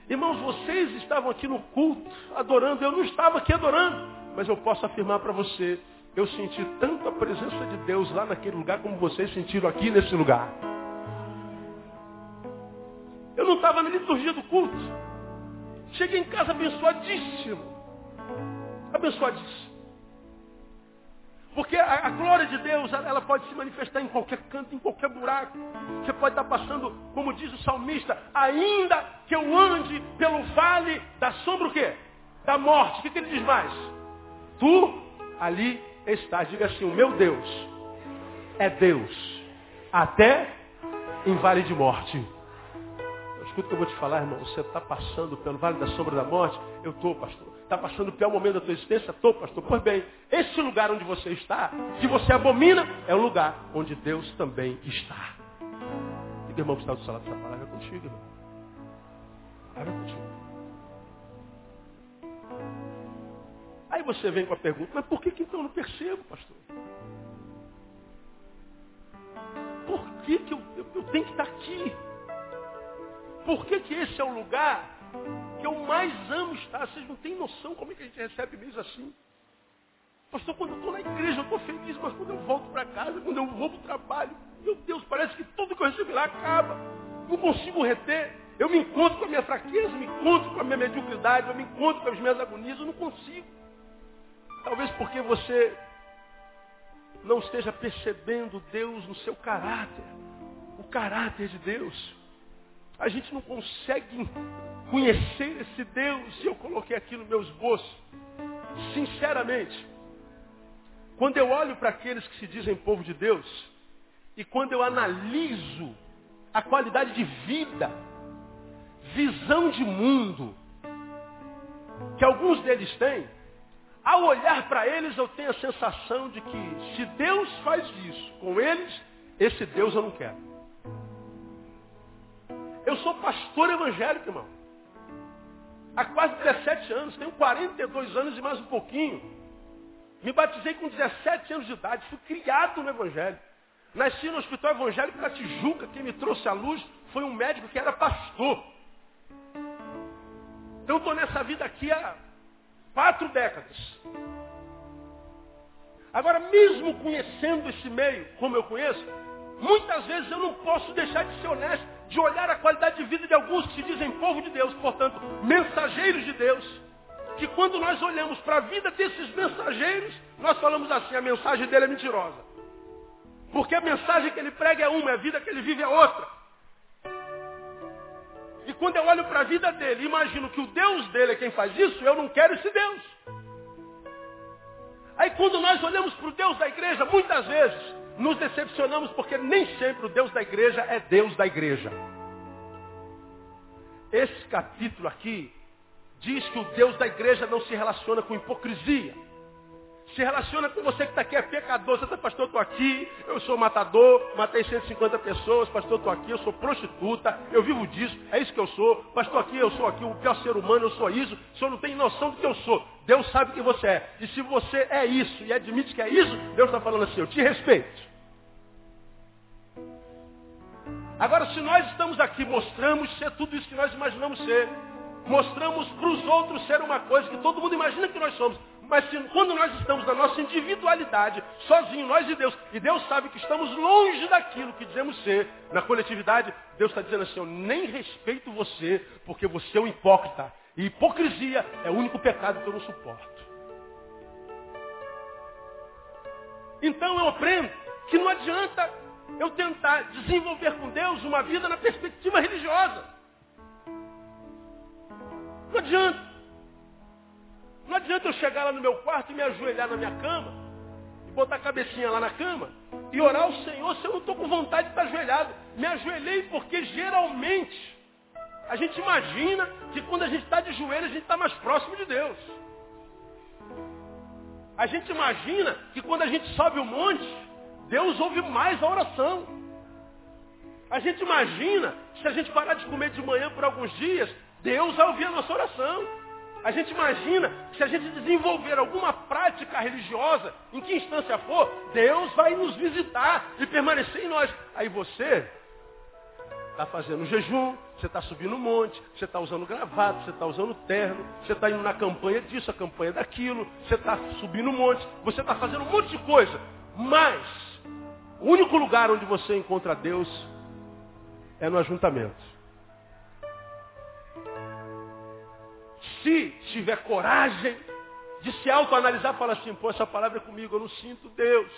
Irmãos, vocês estavam aqui no culto, adorando, eu não estava aqui adorando, mas eu posso afirmar para você eu senti tanto a presença de Deus lá naquele lugar como vocês sentiram aqui nesse lugar. Eu não estava na liturgia do culto. Cheguei em casa abençoadíssimo. Abençoadíssimo. Porque a, a, glória de Deus, ela pode se manifestar em qualquer canto, em qualquer buraco. Você pode estar passando, como diz o salmista, ainda que eu ande pelo vale da sombra o quê? Da morte. O que, que ele diz mais? Tu ali está. Diga assim, o meu Deus é Deus. Até em vale de morte. Escuta o que eu vou te falar, irmão. Você está passando pelo vale da sombra da morte? Eu estou, pastor. Está passando o pior momento da tua existência? Estou, pastor. Pois bem, esse lugar onde você está, que você abomina, é o lugar onde Deus também está. E irmão que está do seu lado dessa palavra é contigo, irmão. Palavra é contigo. Aí você vem com a pergunta, mas por que, que então eu não percebo, pastor? Por que, que eu, eu, eu tenho que estar aqui? Por que, que esse é o lugar que eu mais amo estar? Vocês não têm noção como é que a gente recebe mesmo assim. Pastor, quando eu estou na igreja, eu estou feliz, mas quando eu volto para casa, quando eu vou para o trabalho, meu Deus, parece que tudo que eu recebi lá acaba. Não consigo reter. Eu me encontro com a minha fraqueza, me encontro com a minha mediocridade, eu me encontro com as minhas agonias, eu não consigo. Talvez porque você não esteja percebendo Deus no seu caráter, o caráter de Deus. A gente não consegue conhecer esse Deus, e eu coloquei aqui no meu esboço. Sinceramente, quando eu olho para aqueles que se dizem povo de Deus, e quando eu analiso a qualidade de vida, visão de mundo, que alguns deles têm, ao olhar para eles eu tenho a sensação de que se Deus faz isso com eles, esse Deus eu não quero. Eu sou pastor evangélico, irmão. Há quase 17 anos, tenho 42 anos e mais um pouquinho. Me batizei com 17 anos de idade, fui criado no Evangelho. Nasci no Hospital Evangélico da Tijuca, quem me trouxe à luz foi um médico que era pastor. Então estou nessa vida aqui há quatro décadas. Agora, mesmo conhecendo esse meio, como eu conheço, muitas vezes eu não posso deixar de ser honesto, de olhar a qualidade de vida de alguns que se dizem povo de Deus, portanto, mensageiros de Deus, que quando nós olhamos para a vida desses mensageiros, nós falamos assim, a mensagem dele é mentirosa. Porque a mensagem que ele prega é uma, a vida que ele vive é outra. E quando eu olho para a vida dele, imagino que o Deus dele é quem faz isso, eu não quero esse Deus. Aí quando nós olhamos para o Deus da igreja, muitas vezes nos decepcionamos porque nem sempre o Deus da igreja é Deus da igreja. Esse capítulo aqui diz que o Deus da igreja não se relaciona com hipocrisia se relaciona com você que está aqui, é pecador. Você está, pastor, estou aqui, eu sou matador, matei 150 pessoas, pastor, estou aqui, eu sou prostituta, eu vivo disso, é isso que eu sou. Pastor, aqui, eu sou aqui, o pior ser humano, eu sou isso. O senhor não tem noção do que eu sou. Deus sabe que você é. E se você é isso e admite que é isso, Deus está falando assim, eu te respeito. Agora, se nós estamos aqui, mostramos ser tudo isso que nós imaginamos ser. Mostramos para os outros ser uma coisa que todo mundo imagina que nós somos. Mas se, quando nós estamos na nossa individualidade, sozinho, nós e Deus, e Deus sabe que estamos longe daquilo que dizemos ser, na coletividade, Deus está dizendo assim, eu nem respeito você, porque você é um hipócrita. E hipocrisia é o único pecado que eu não suporto. Então eu aprendo que não adianta eu tentar desenvolver com Deus uma vida na perspectiva religiosa. Não adianta. Adianta eu chegar lá no meu quarto e me ajoelhar na minha cama, e botar a cabecinha lá na cama, e orar ao Senhor se eu não estou com vontade de estar ajoelhado. Me ajoelhei porque geralmente a gente imagina que quando a gente está de joelho a gente está mais próximo de Deus. A gente imagina que quando a gente sobe o monte, Deus ouve mais a oração. A gente imagina que se a gente parar de comer de manhã por alguns dias, Deus vai ouvir a nossa oração. A gente imagina que se a gente desenvolver alguma prática religiosa, em que instância for, Deus vai nos visitar e permanecer em nós. Aí você está fazendo jejum, você está subindo um monte, você está usando gravata, você está usando terno, você está indo na campanha disso, a campanha daquilo, você está subindo um monte, você está fazendo um monte de coisa. Mas o único lugar onde você encontra Deus é no ajuntamento. Se tiver coragem de se autoanalisar, fala assim, pô, essa palavra é comigo, eu não sinto Deus.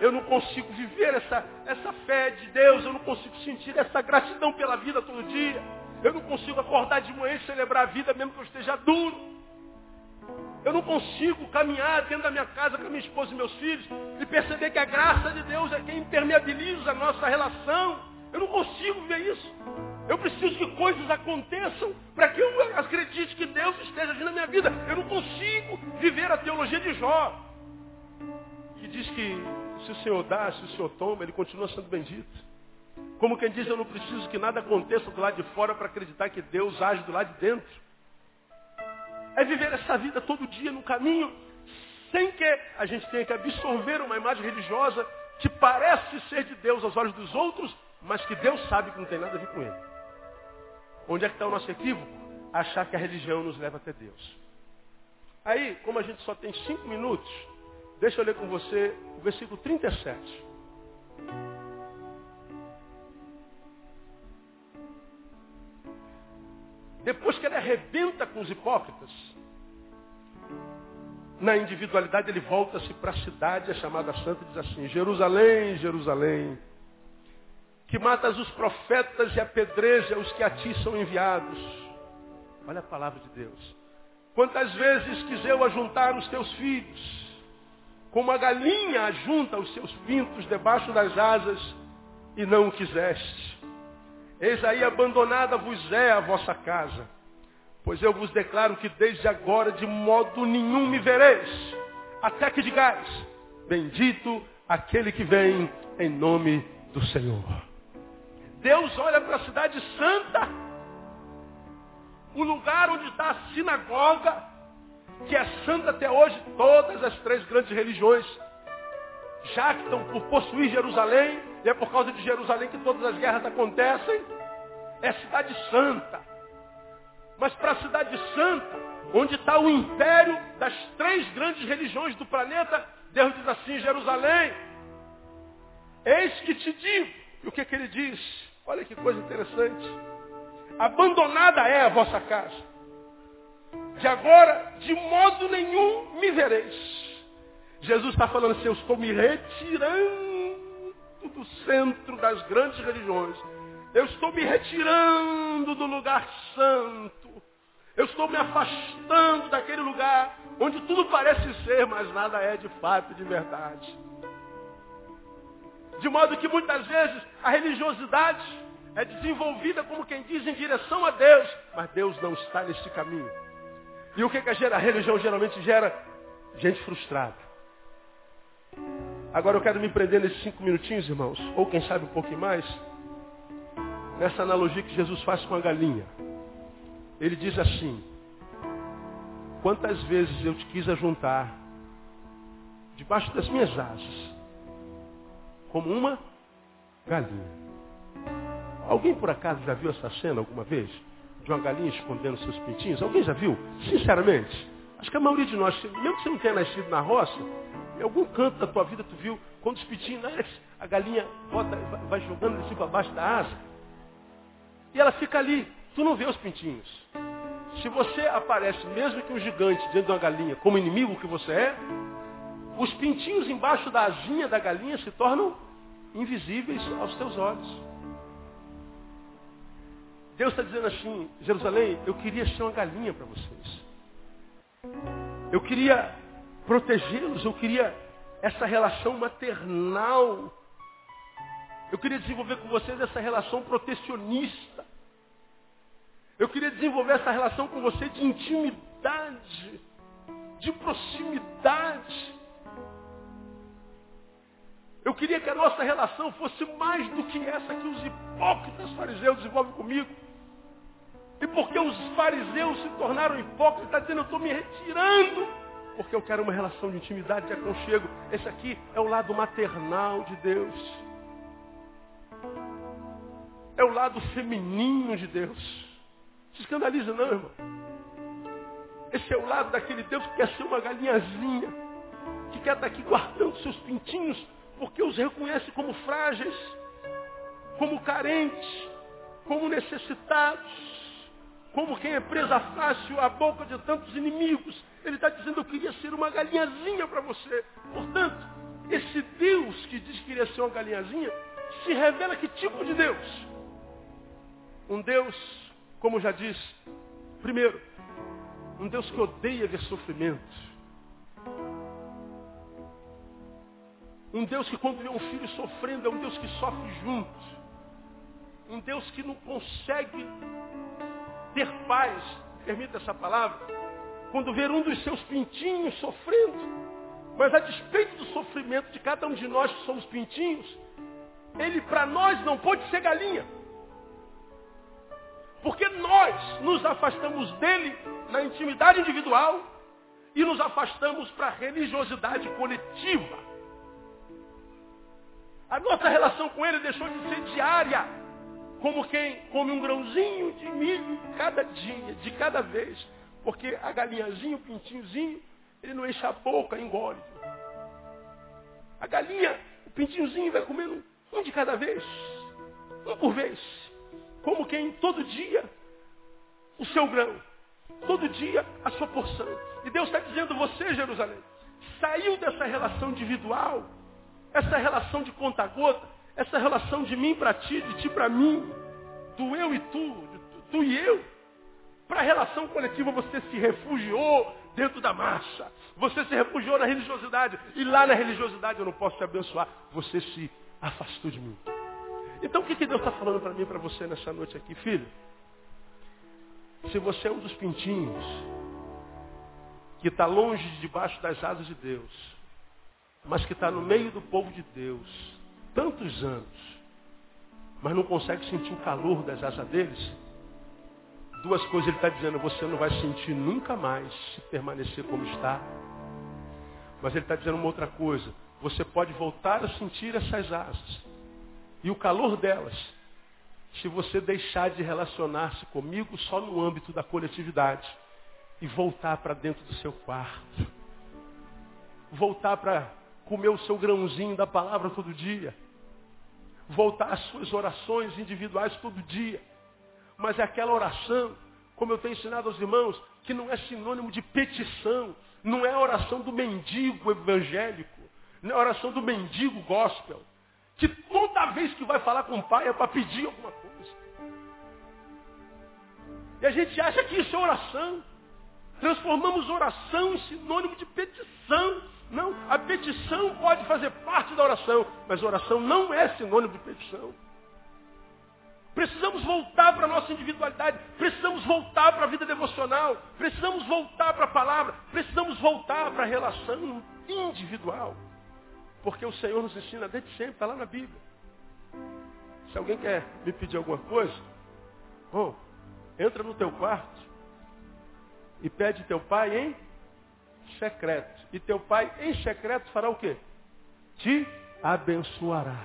Eu não consigo viver essa, essa fé de Deus, eu não consigo sentir essa gratidão pela vida todo dia. Eu não consigo acordar de manhã e celebrar a vida mesmo que eu esteja duro. Eu não consigo caminhar dentro da minha casa com a minha esposa e meus filhos e perceber que a graça de Deus é quem impermeabiliza a nossa relação. Eu não consigo ver isso. Eu preciso que coisas aconteçam para que eu acredite que Deus esteja agindo na minha vida. Eu não consigo viver a teologia de Jó, que diz que se o Senhor dá, se o Senhor toma, ele continua sendo bendito. Como quem diz, eu não preciso que nada aconteça do lado de fora para acreditar que Deus age do lado de dentro. É viver essa vida todo dia no caminho, sem que a gente tenha que absorver uma imagem religiosa que parece ser de Deus aos olhos dos outros, mas que Deus sabe que não tem nada a ver com ele. Onde é que está o nosso equívoco? Achar que a religião nos leva até Deus. Aí, como a gente só tem cinco minutos, deixa eu ler com você o versículo 37. Depois que ele arrebenta com os hipócritas, na individualidade, ele volta-se para a cidade, a chamada santa, e diz assim, Jerusalém, Jerusalém, que matas os profetas e apedreja os que a ti são enviados. Olha a palavra de Deus. Quantas vezes quis eu ajuntar os teus filhos, como a galinha ajunta os seus pintos debaixo das asas, e não o quiseste. Eis aí abandonada vos é a vossa casa. Pois eu vos declaro que desde agora de modo nenhum me vereis, até que digais, bendito aquele que vem em nome do Senhor. Deus olha para a cidade santa, o lugar onde está a sinagoga, que é santa até hoje, todas as três grandes religiões jactam por possuir Jerusalém, e é por causa de Jerusalém que todas as guerras acontecem. É cidade santa. Mas para a cidade santa, onde está o império das três grandes religiões do planeta, Deus diz assim, Jerusalém, eis que te digo. E o que, que ele diz? Olha que coisa interessante. Abandonada é a vossa casa. De agora, de modo nenhum me vereis. Jesus está falando assim, eu estou me retirando do centro das grandes religiões. Eu estou me retirando do lugar santo. Eu estou me afastando daquele lugar onde tudo parece ser, mas nada é de fato, de verdade. De modo que muitas vezes a religiosidade é desenvolvida como quem diz em direção a Deus, mas Deus não está nesse caminho. E o que, que a religião geralmente gera? Gente frustrada. Agora eu quero me prender nesses cinco minutinhos, irmãos, ou quem sabe um pouquinho mais, nessa analogia que Jesus faz com a galinha. Ele diz assim, quantas vezes eu te quis ajuntar debaixo das minhas asas, como uma galinha. Alguém por acaso já viu essa cena alguma vez? De uma galinha escondendo seus pintinhos? Alguém já viu? Sinceramente. Acho que a maioria de nós, mesmo que você não tenha nascido na roça, em algum canto da tua vida tu viu, quando os pintinhos nascem, a galinha bota, vai jogando assim para baixo da asa. E ela fica ali. Tu não vê os pintinhos. Se você aparece, mesmo que um gigante, dentro de uma galinha, como inimigo que você é, os pintinhos embaixo da asinha da galinha se tornam invisíveis aos teus olhos. Deus está dizendo assim, Jerusalém, eu queria ser uma galinha para vocês. Eu queria protegê-los, eu queria essa relação maternal. Eu queria desenvolver com vocês essa relação protecionista. Eu queria desenvolver essa relação com você de intimidade, de proximidade. Eu queria que a nossa relação fosse mais do que essa que os hipócritas fariseus desenvolvem comigo. E porque os fariseus se tornaram hipócritas, está dizendo, eu estou me retirando, porque eu quero uma relação de intimidade, de aconchego. Esse aqui é o lado maternal de Deus. É o lado feminino de Deus. Se escandaliza não, irmão. Esse é o lado daquele Deus que quer ser uma galinhazinha, que quer estar aqui guardando seus pintinhos, porque os reconhece como frágeis, como carentes, como necessitados, como quem é presa fácil à boca de tantos inimigos. Ele está dizendo, eu queria ser uma galinhazinha para você. Portanto, esse Deus que diz que queria ser uma galinhazinha, se revela que tipo de Deus? Um Deus como já disse, primeiro, um Deus que odeia ver sofrimento. Um Deus que quando vê um filho sofrendo, é um Deus que sofre junto. Um Deus que não consegue ter paz, permita essa palavra, quando ver um dos seus pintinhos sofrendo. Mas a despeito do sofrimento de cada um de nós que somos pintinhos, ele para nós não pode ser galinha. Porque nós nos afastamos dele na intimidade individual e nos afastamos para a religiosidade coletiva. A nossa relação com ele deixou de ser diária, como quem come um grãozinho de milho cada dia, de cada vez. Porque a galinhazinha, o pintinhozinho, ele não enche a boca, engole. A galinha, o pintinhozinho vai comendo um de cada vez, um por vez como quem todo dia o seu grão. Todo dia a sua porção. E Deus está dizendo, você, Jerusalém, saiu dessa relação individual, essa relação de conta-gota, essa relação de mim para ti, de ti para mim, do eu e tu, tu e eu. Para a relação coletiva você se refugiou dentro da massa. Você se refugiou na religiosidade. E lá na religiosidade eu não posso te abençoar. Você se afastou de mim. Então o que, que Deus está falando para mim e para você nessa noite aqui, filho? Se você é um dos pintinhos que está longe de debaixo das asas de Deus, mas que está no meio do povo de Deus, tantos anos, mas não consegue sentir o calor das asas deles, duas coisas ele está dizendo, você não vai sentir nunca mais se permanecer como está. Mas ele está dizendo uma outra coisa, você pode voltar a sentir essas asas e o calor delas se você deixar de relacionar-se comigo só no âmbito da coletividade e voltar para dentro do seu quarto. Voltar para comer o seu grãozinho da palavra todo dia. Voltar às suas orações individuais todo dia. Mas é aquela oração, como eu tenho ensinado aos irmãos, que não é sinônimo de petição. Não é a oração do mendigo evangélico. Não é a oração do mendigo gospel. Que toda vez que vai falar com o pai é para pedir alguma coisa. E a gente acha que isso é oração. Transformamos oração em sinônimo de petição. Não, a petição pode fazer parte da oração, mas oração não é sinônimo de petição. Precisamos voltar para a nossa individualidade, precisamos voltar para a vida devocional, precisamos voltar para a palavra, precisamos voltar para a relação individual. Porque o Senhor nos ensina desde sempre, está lá na Bíblia. Se alguém quer me pedir alguma coisa, oh, entra no teu quarto e pede teu pai em secreto. E teu pai em secreto fará o quê? Te abençoará.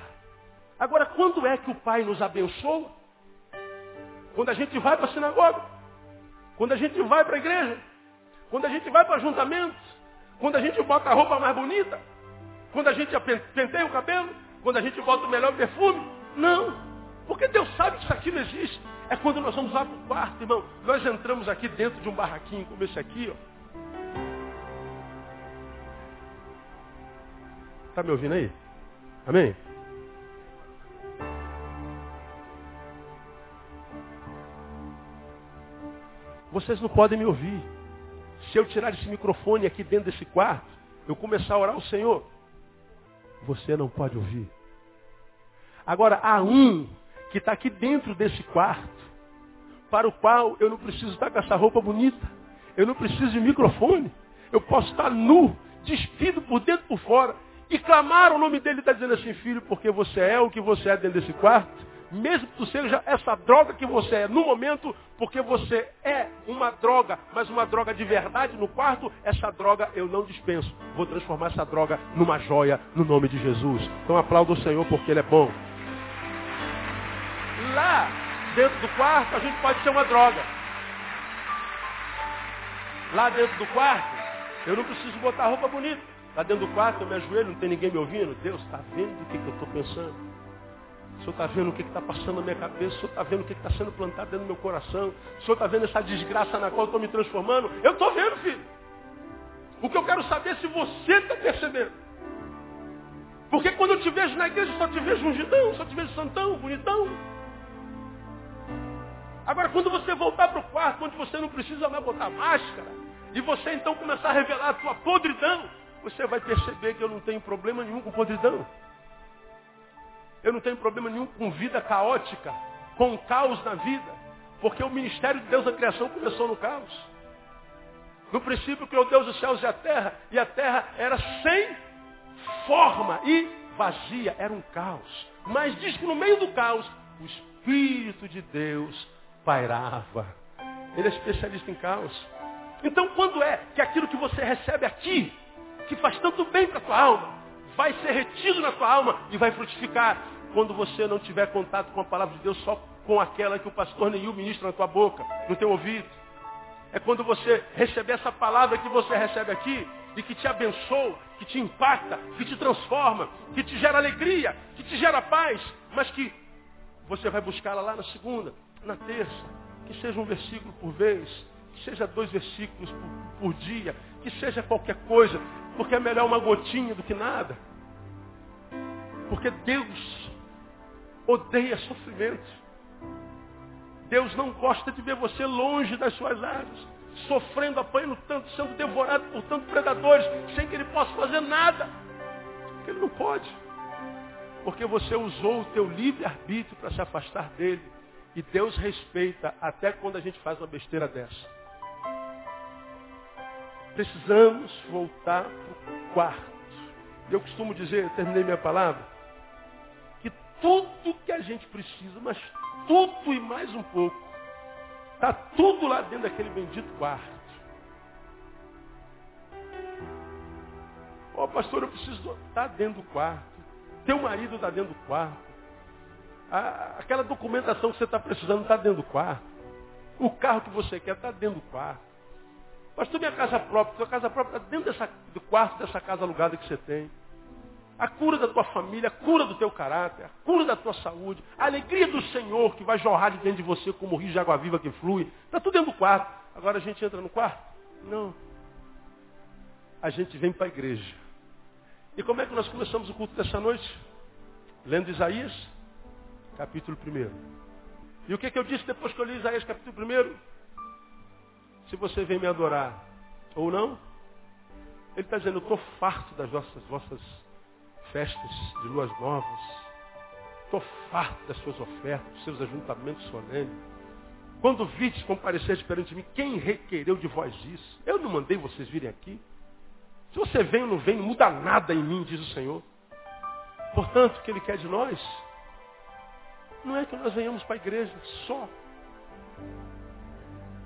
Agora, quando é que o pai nos abençoa? Quando a gente vai para a sinagoga. Quando a gente vai para a igreja. Quando a gente vai para ajuntamento. Quando a gente bota a roupa mais bonita. Quando a gente penteia o cabelo? Quando a gente bota o melhor perfume? Não. Porque Deus sabe que isso aqui não existe. É quando nós vamos lá para o quarto, irmão. Nós entramos aqui dentro de um barraquinho como esse aqui, ó. Está me ouvindo aí? Amém? Vocês não podem me ouvir. Se eu tirar esse microfone aqui dentro desse quarto, eu começar a orar ao Senhor, você não pode ouvir. Agora, há um que está aqui dentro desse quarto, para o qual eu não preciso estar com essa roupa bonita, eu não preciso de microfone, eu posso estar nu, despido por dentro e por fora, e clamar o nome dele está dizendo assim, filho, porque você é o que você é dentro desse quarto, mesmo que tu seja essa droga que você é no momento, porque você é uma droga, mas uma droga de verdade no quarto, essa droga eu não dispenso. Vou transformar essa droga numa joia no nome de Jesus. Então aplaudo o Senhor porque Ele é bom. Lá, dentro do quarto, a gente pode ser uma droga. Lá dentro do quarto, eu não preciso botar roupa bonita. Lá dentro do quarto, eu me ajoelho, não tem ninguém me ouvindo. Deus está vendo o que, que eu estou pensando. O Senhor está vendo o que está passando na minha cabeça, o Senhor está vendo o que está sendo plantado dentro do meu coração, o Senhor está vendo essa desgraça na qual eu estou me transformando. Eu estou vendo, filho. O que eu quero saber é se você está percebendo. Porque quando eu te vejo na igreja, só te vejo ungidão, só te vejo santão, bonitão. Agora, quando você voltar para o quarto, onde você não precisa mais botar máscara, e você então começar a revelar a tua podridão, você vai perceber que eu não tenho problema nenhum com podridão. Eu não tenho problema nenhum com vida caótica, com caos na vida, porque o ministério de Deus da criação começou no caos. No princípio criou Deus os céus e a terra, e a terra era sem forma e vazia, era um caos. Mas diz que no meio do caos, o Espírito de Deus pairava. Ele é especialista em caos. Então quando é que aquilo que você recebe aqui, que faz tanto bem para a tua alma, vai ser retido na tua alma e vai frutificar quando você não tiver contato com a palavra de Deus só com aquela que o pastor Neil ministra na tua boca, no teu ouvido. É quando você receber essa palavra que você recebe aqui e que te abençoa, que te impacta, que te transforma, que te gera alegria, que te gera paz, mas que você vai buscá-la lá na segunda, na terça, que seja um versículo por vez, que seja dois versículos por, por dia, que seja qualquer coisa, porque é melhor uma gotinha do que nada. Porque Deus odeia sofrimento. Deus não gosta de ver você longe das suas asas, sofrendo, apanhando tanto, sendo devorado por tantos predadores, sem que ele possa fazer nada. Porque ele não pode. Porque você usou o teu livre-arbítrio para se afastar dele. E Deus respeita até quando a gente faz uma besteira dessa. Precisamos voltar para o quarto. Eu costumo dizer, terminei minha palavra, que tudo que a gente precisa, mas tudo e mais um pouco, está tudo lá dentro daquele bendito quarto. Ó oh, pastor, eu preciso estar tá dentro do quarto. Teu marido está dentro do quarto. aquela documentação que você está precisando está dentro do quarto. O carro que você quer está dentro do quarto. Pastor, minha casa própria, tua casa própria está dentro dessa, do quarto dessa casa alugada que você tem. A cura da tua família, a cura do teu caráter, a cura da tua saúde, a alegria do Senhor que vai jorrar de dentro de você como o rio de água viva que flui. Está tudo dentro do quarto. Agora a gente entra no quarto? Não. A gente vem para a igreja. E como é que nós começamos o culto dessa noite? Lendo Isaías, capítulo 1. E o que, que eu disse depois que eu li Isaías, capítulo 1? Se você vem me adorar ou não, ele está dizendo, eu estou farto das vossas, vossas festas de luas novas. Estou farto das suas ofertas, dos seus ajuntamentos solenes. Quando vides comparecer perante mim, quem requereu de vós isso? Eu não mandei vocês virem aqui. Se você vem ou não vem, não muda nada em mim, diz o Senhor. Portanto, o que Ele quer de nós não é que nós venhamos para a igreja só.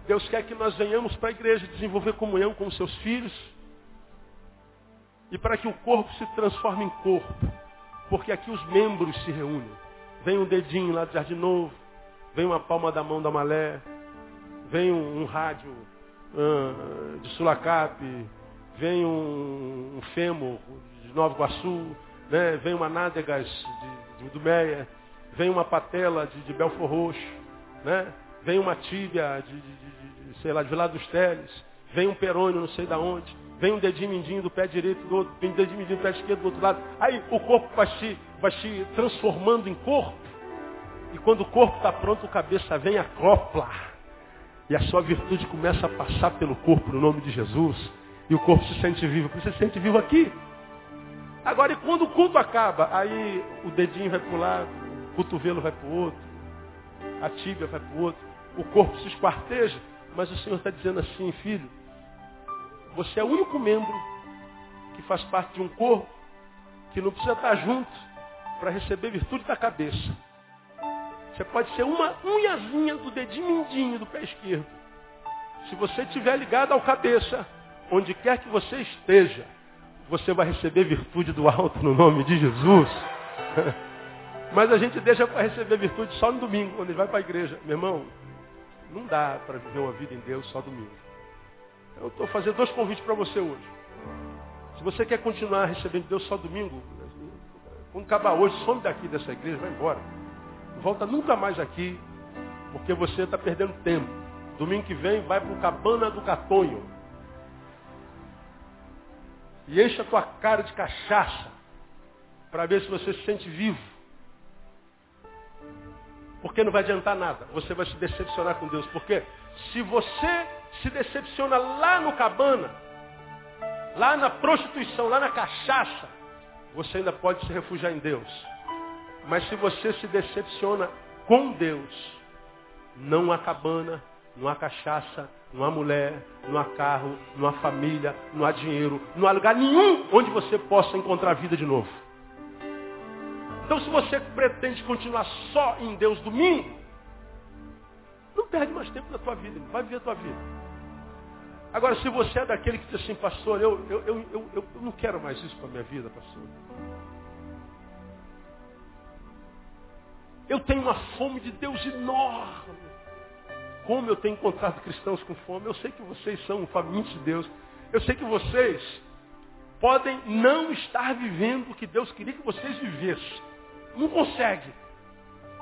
Deus quer que nós venhamos para a igreja desenvolver comunhão com os seus filhos e para que o corpo se transforme em corpo. Porque aqui os membros se reúnem. Vem um dedinho lá do Jardim Novo, vem uma palma da mão da Malé, vem um, um rádio uh, de Sulacap, vem um, um fêmur de Nova Iguaçu, né? vem uma nádegas de, de, do Meia, vem uma patela de, de Belfor Roxo, né? Vem uma tíbia de, de, de, sei lá, de lá dos Teles, vem um perônio não sei da onde, vem um dedinho mindinho do pé direito do outro, vem um dedinho mindinho do pé esquerdo do outro lado. Aí o corpo vai se, vai se transformando em corpo. E quando o corpo está pronto, a cabeça vem a crópla. E a sua virtude começa a passar pelo corpo no nome de Jesus. E o corpo se sente vivo. Você se sente vivo aqui. Agora, e quando o culto acaba, aí o dedinho vai para um lado, o cotovelo vai para o outro, a tíbia vai para o outro, o corpo se esquarteja, mas o Senhor está dizendo assim, filho, você é o único membro que faz parte de um corpo que não precisa estar junto para receber virtude da cabeça. Você pode ser uma unhazinha do dedinho mindinho do pé esquerdo. Se você estiver ligado ao cabeça, onde quer que você esteja, você vai receber virtude do alto no nome de Jesus. Mas a gente deixa para receber virtude só no domingo, quando ele vai para a igreja. Meu irmão, não dá para viver uma vida em Deus só domingo. Eu estou fazendo dois convites para você hoje. Se você quer continuar recebendo Deus só domingo, quando acabar hoje, some daqui dessa igreja, vai embora. Não volta nunca mais aqui, porque você está perdendo tempo. Domingo que vem, vai para o Cabana do Catonho e enche a tua cara de cachaça para ver se você se sente vivo. Porque não vai adiantar nada. Você vai se decepcionar com Deus. Porque se você se decepciona lá no cabana, lá na prostituição, lá na cachaça, você ainda pode se refugiar em Deus. Mas se você se decepciona com Deus, não há cabana, não há cachaça, não há mulher, não há carro, não há família, não há dinheiro, não há lugar nenhum onde você possa encontrar vida de novo. Então se você pretende continuar só em Deus domingo, não perde mais tempo na tua vida, vai viver a tua vida. Agora, se você é daquele que diz assim, pastor, eu, eu, eu, eu, eu não quero mais isso para a minha vida, pastor. Eu tenho uma fome de Deus enorme. Como eu tenho encontrado cristãos com fome. Eu sei que vocês são famintos de Deus. Eu sei que vocês podem não estar vivendo o que Deus queria que vocês vivessem. Não consegue.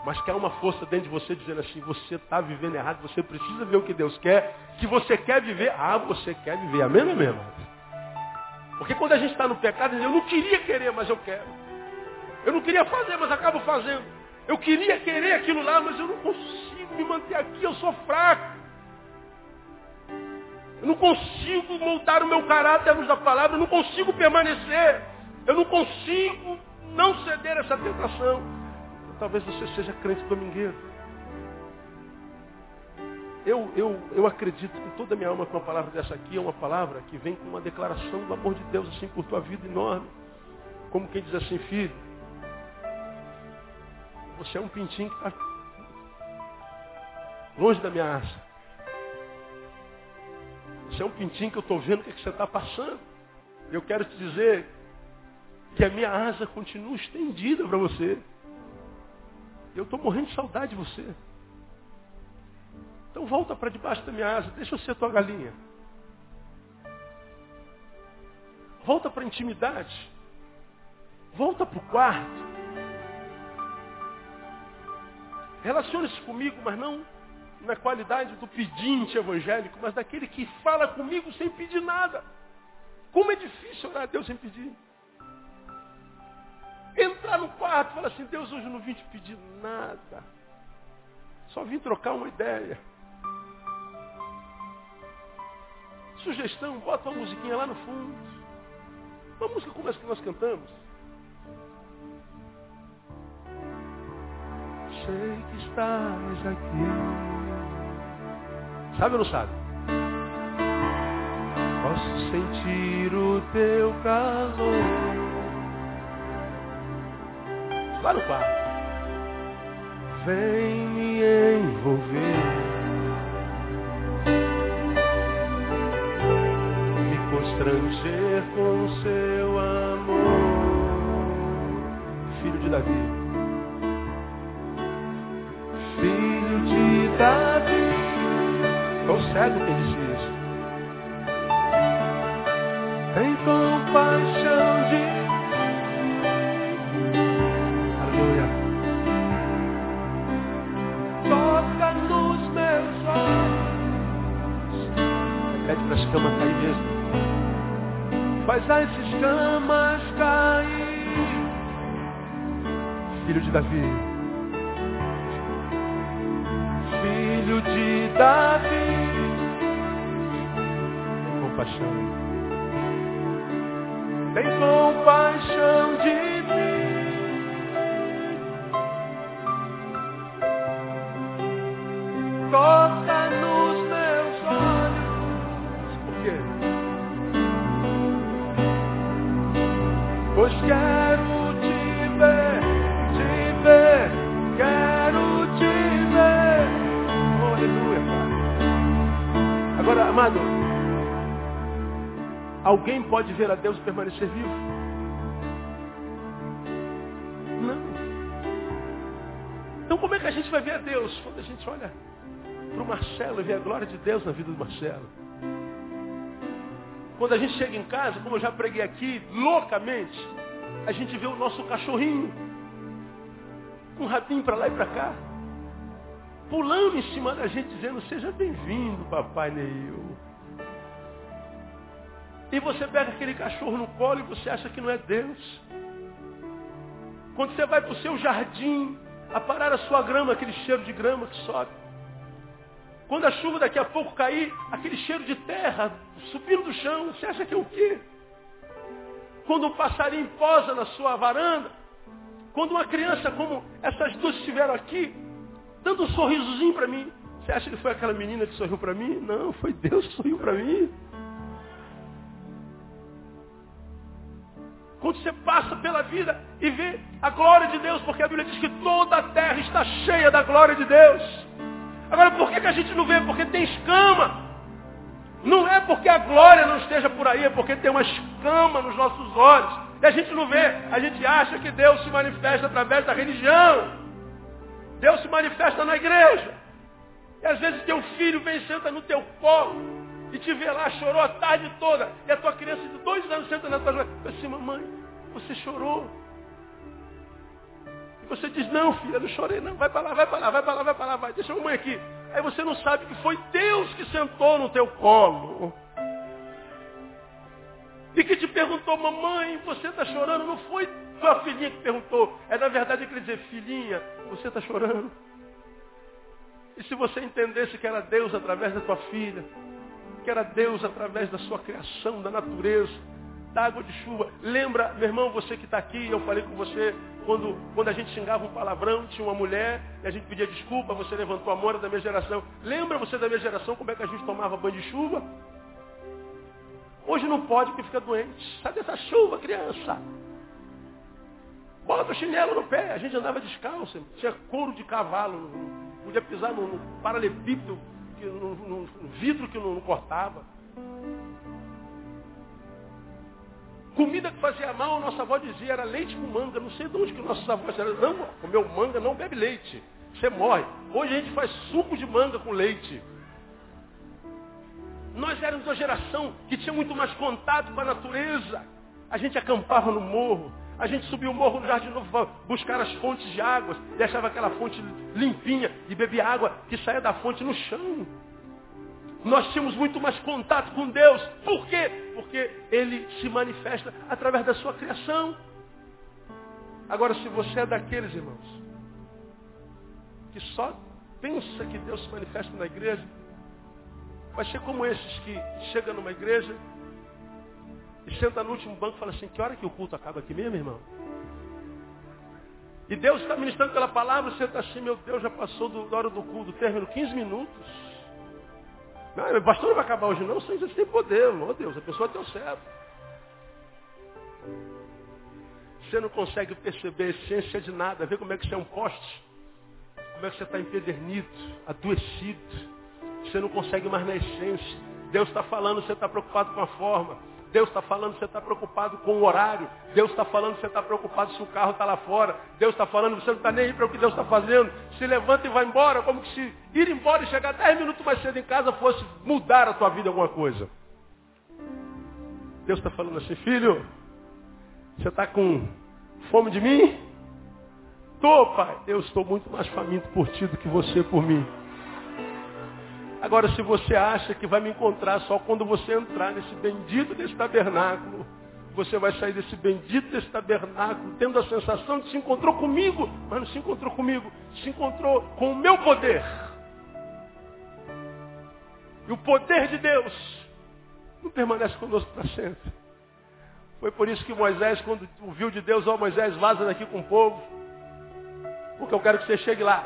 Mas que há uma força dentro de você dizendo assim, você está vivendo errado, você precisa ver o que Deus quer, que você quer viver, ah, você quer viver, amém ou mesmo? Porque quando a gente está no pecado, eu não queria querer, mas eu quero. Eu não queria fazer, mas acabo fazendo. Eu queria querer aquilo lá, mas eu não consigo me manter aqui, eu sou fraco. Eu não consigo montar o meu caráter à luz da palavra, eu não consigo permanecer. Eu não consigo não ceder a essa tentação. Talvez você seja crente domingueiro. Eu, eu, eu acredito com toda a minha alma que uma palavra dessa aqui é uma palavra que vem com uma declaração do amor de Deus assim por tua vida enorme. Como quem diz assim, filho, você é um pintinho que está longe da minha asa. Você é um pintinho que eu estou vendo o que, é que você está passando. Eu quero te dizer que a minha asa continua estendida para você. Eu estou morrendo de saudade de você. Então volta para debaixo da minha asa, deixa eu ser tua galinha. Volta para a intimidade. Volta para o quarto. Relacione-se comigo, mas não na qualidade do pedinte evangélico, mas daquele que fala comigo sem pedir nada. Como é difícil orar a Deus sem pedir. Entrar no quarto e falar assim, Deus, hoje eu não vim te pedir nada. Só vim trocar uma ideia. Sugestão, bota uma musiquinha lá no fundo. Uma música como essa que nós cantamos. Sei que estás aqui. Sabe ou não sabe? Posso sentir o teu calor lá no quarto. Vem me envolver. Me constranger com seu amor. Filho de Davi. Filho de Davi. Foi o cego quem disse isso. Tem compaixão pede para as camas cair mesmo. Faz as escamas cair. Filho de Davi. Filho de Davi. Tem compaixão. Tem compaixão de alguém pode ver a Deus e permanecer vivo? Não. Então como é que a gente vai ver a Deus? Quando a gente olha para o Marcelo e vê a glória de Deus na vida do Marcelo. Quando a gente chega em casa, como eu já preguei aqui, loucamente, a gente vê o nosso cachorrinho com um rabinho para lá e para cá pulando em cima da gente, dizendo, seja bem-vindo, papai Neil. E você pega aquele cachorro no colo e você acha que não é Deus. Quando você vai para o seu jardim, a parar a sua grama, aquele cheiro de grama que sobe. Quando a chuva daqui a pouco cair, aquele cheiro de terra subindo do chão, você acha que é o quê? Quando um passarinho posa na sua varanda, quando uma criança como essas duas estiveram aqui, dando um sorrisozinho para mim. Você acha que foi aquela menina que sorriu para mim? Não, foi Deus que sorriu para mim. Quando você passa pela vida e vê a glória de Deus, porque a Bíblia diz que toda a terra está cheia da glória de Deus. Agora, por que, que a gente não vê? Porque tem escama. Não é porque a glória não esteja por aí, é porque tem uma escama nos nossos olhos. E a gente não vê. A gente acha que Deus se manifesta através da religião. Deus se manifesta na igreja. E às vezes teu filho vem senta no teu colo e te vê lá, chorou a tarde toda. E a tua criança de dois anos senta na tua joelha. Assim, mamãe, você chorou. Você diz, não, filha, não chorei não, vai para lá, vai para lá, vai para lá, vai para lá, vai, deixa a mamãe aqui. Aí você não sabe que foi Deus que sentou no teu colo. E que te perguntou, mamãe, você está chorando? Não foi tua filhinha que perguntou. É na verdade ele dizer, filhinha, você está chorando? E se você entendesse que era Deus através da tua filha, que era Deus através da sua criação, da natureza, da água de chuva. Lembra, meu irmão, você que está aqui, eu falei com você, quando, quando a gente xingava um palavrão, tinha uma mulher, e a gente pedia desculpa, você levantou a mão da minha geração. Lembra você da minha geração como é que a gente tomava banho de chuva? Hoje não pode porque fica doente. Sai dessa chuva, criança. Bota o chinelo no pé. A gente andava descalço. Tinha couro de cavalo. Podia pisar no, no paralelepípedo, no vidro que não, não cortava. Comida que fazia mal, nossa avó dizia, era leite com manga. Não sei de onde que nossos avós eram. Não, comeu manga, não bebe leite. Você morre. Hoje a gente faz suco de manga com leite. Nós éramos uma geração que tinha muito mais contato com a natureza. A gente acampava no morro. A gente subia o morro no Jardim Novo para buscar as fontes de águas. Deixava aquela fonte limpinha e bebia água que saía da fonte no chão. Nós tínhamos muito mais contato com Deus. Por quê? Porque Ele se manifesta através da sua criação. Agora, se você é daqueles, irmãos, que só pensa que Deus se manifesta na igreja, vai ser como esses que chegam numa igreja e senta no último banco e fala assim, que hora que o culto acaba aqui mesmo, irmão? E Deus está ministrando pela palavra, você está assim, meu Deus, já passou do, da hora do culto, término, 15 minutos. Não, o pastor não vai acabar hoje não, você tem poder, meu Deus, a pessoa deu certo. Você não consegue perceber a essência de nada, ver como é que você é um poste, como é que você está empedernido, adoecido. Você não consegue mais na essência. Deus está falando, você está preocupado com a forma. Deus está falando, você está preocupado com o horário. Deus está falando, você está preocupado se o carro está lá fora. Deus está falando, você não está nem aí para o que Deus está fazendo. Se levanta e vai embora, como que se ir embora e chegar 10 minutos mais cedo em casa fosse mudar a tua vida alguma coisa. Deus está falando assim, filho, você está com fome de mim? Tô, pai. Eu estou muito mais faminto por ti do que você por mim. Agora, se você acha que vai me encontrar só quando você entrar nesse bendito desse tabernáculo, você vai sair desse bendito desse tabernáculo tendo a sensação de se encontrou comigo, mas não se encontrou comigo, se encontrou com o meu poder. E o poder de Deus não permanece conosco para sempre. Foi por isso que Moisés, quando ouviu de Deus, ó oh, Moisés, vaza daqui com o povo, porque eu quero que você chegue lá.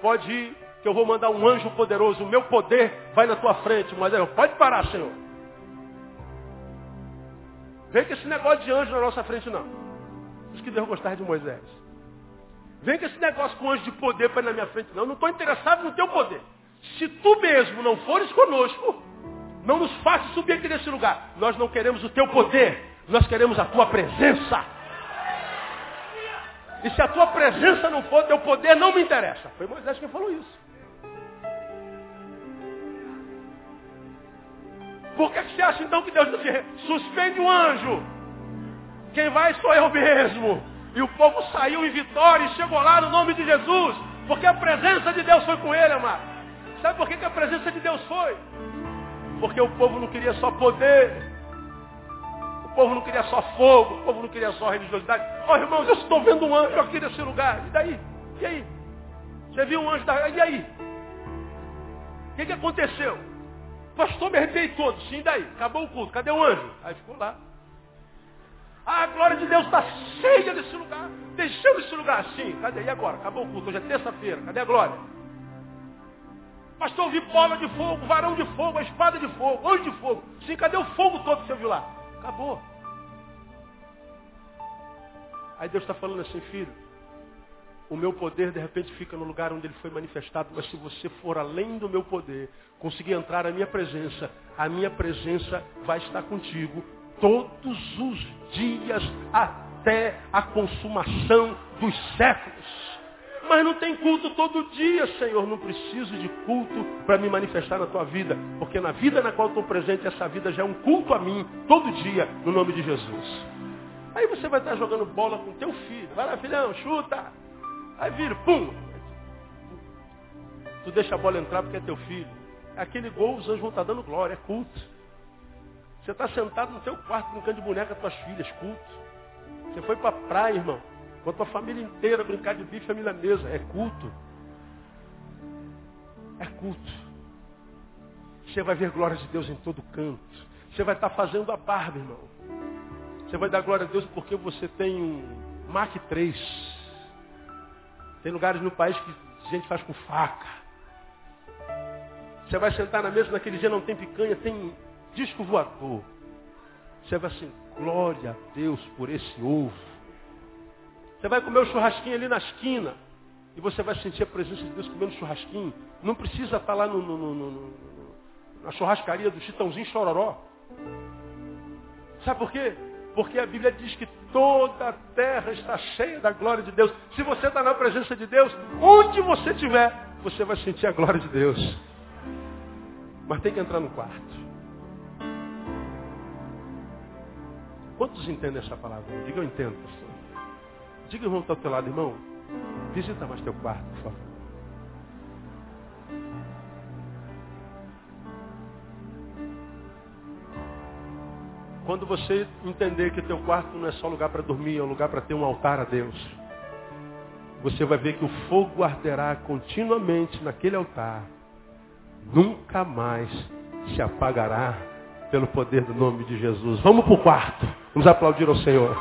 Pode ir que eu vou mandar um anjo poderoso, o meu poder vai na tua frente. Mas eu, pode parar, Senhor. Vem com esse negócio de anjo na nossa frente, não. Isso que Deus gostava de Moisés. Vem com esse negócio com anjo de poder para ir na minha frente, não. Não estou interessado no teu poder. Se tu mesmo não fores conosco, não nos faça subir aqui nesse lugar. Nós não queremos o teu poder, nós queremos a tua presença. E se a tua presença não for, teu poder não me interessa. Foi Moisés que falou isso. Por que você acha então que Deus disse, suspende o anjo? Quem vai sou eu mesmo. E o povo saiu em vitória e chegou lá no nome de Jesus. Porque a presença de Deus foi com ele, amado. Sabe por que, que a presença de Deus foi? Porque o povo não queria só poder. O povo não queria só fogo. O povo não queria só religiosidade. Ó oh, irmãos, eu estou vendo um anjo aqui nesse lugar. E daí? E aí? Você viu um anjo da... E aí? O que, que aconteceu? Pastor, me arrepiei todo. Sim, daí? Acabou o culto. Cadê o anjo? Aí ficou lá. Ah, a glória de Deus está cheia desse lugar. Deixando esse lugar assim. Cadê? E agora? Acabou o culto. Hoje é terça-feira. Cadê a glória? Pastor, vi bola de fogo, varão de fogo, espada de fogo, anjo de fogo. Sim, cadê o fogo todo que você viu lá? Acabou. Aí Deus está falando assim, filho, o meu poder de repente fica no lugar onde ele foi manifestado, mas se você for além do meu poder, conseguir entrar na minha presença, a minha presença vai estar contigo todos os dias até a consumação dos séculos. Mas não tem culto todo dia, Senhor. Não preciso de culto para me manifestar na tua vida. Porque na vida na qual estou presente, essa vida já é um culto a mim, todo dia, no nome de Jesus. Aí você vai estar jogando bola com teu filho. Vai lá, filhão, chuta. Aí vira, pum! Tu deixa a bola entrar porque é teu filho. Aquele gol, os anjos vão estar dando glória, é culto. Você está sentado no teu quarto, canto de boneca, tuas filhas, culto. Você foi para a praia, irmão. Com a tua família inteira brincar de bife família mesa. É culto. É culto. Você vai ver glórias de Deus em todo canto. Você vai estar fazendo a barba, irmão. Você vai dar glória a Deus porque você tem um Mac 3. Tem lugares no país que a gente faz com faca. Você vai sentar na mesa, naquele dia não tem picanha, tem disco voador. Você vai assim, glória a Deus por esse ovo. Você vai comer o churrasquinho ali na esquina. E você vai sentir a presença de Deus comendo churrasquinho. Não precisa estar lá no, no, no, na churrascaria do Chitãozinho Chororó. Sabe por quê? Porque a Bíblia diz que toda a terra está cheia da glória de Deus. Se você está na presença de Deus, onde você estiver, você vai sentir a glória de Deus. Mas tem que entrar no quarto. Quantos entendem essa palavra? Diga eu entendo, pastor. Diga, irmão, está ao teu lado, irmão. Visita mais teu quarto, por favor. Quando você entender que teu quarto não é só lugar para dormir, é um lugar para ter um altar a Deus, você vai ver que o fogo arderá continuamente naquele altar. Nunca mais se apagará pelo poder do nome de Jesus. Vamos para o quarto. Vamos aplaudir ao Senhor.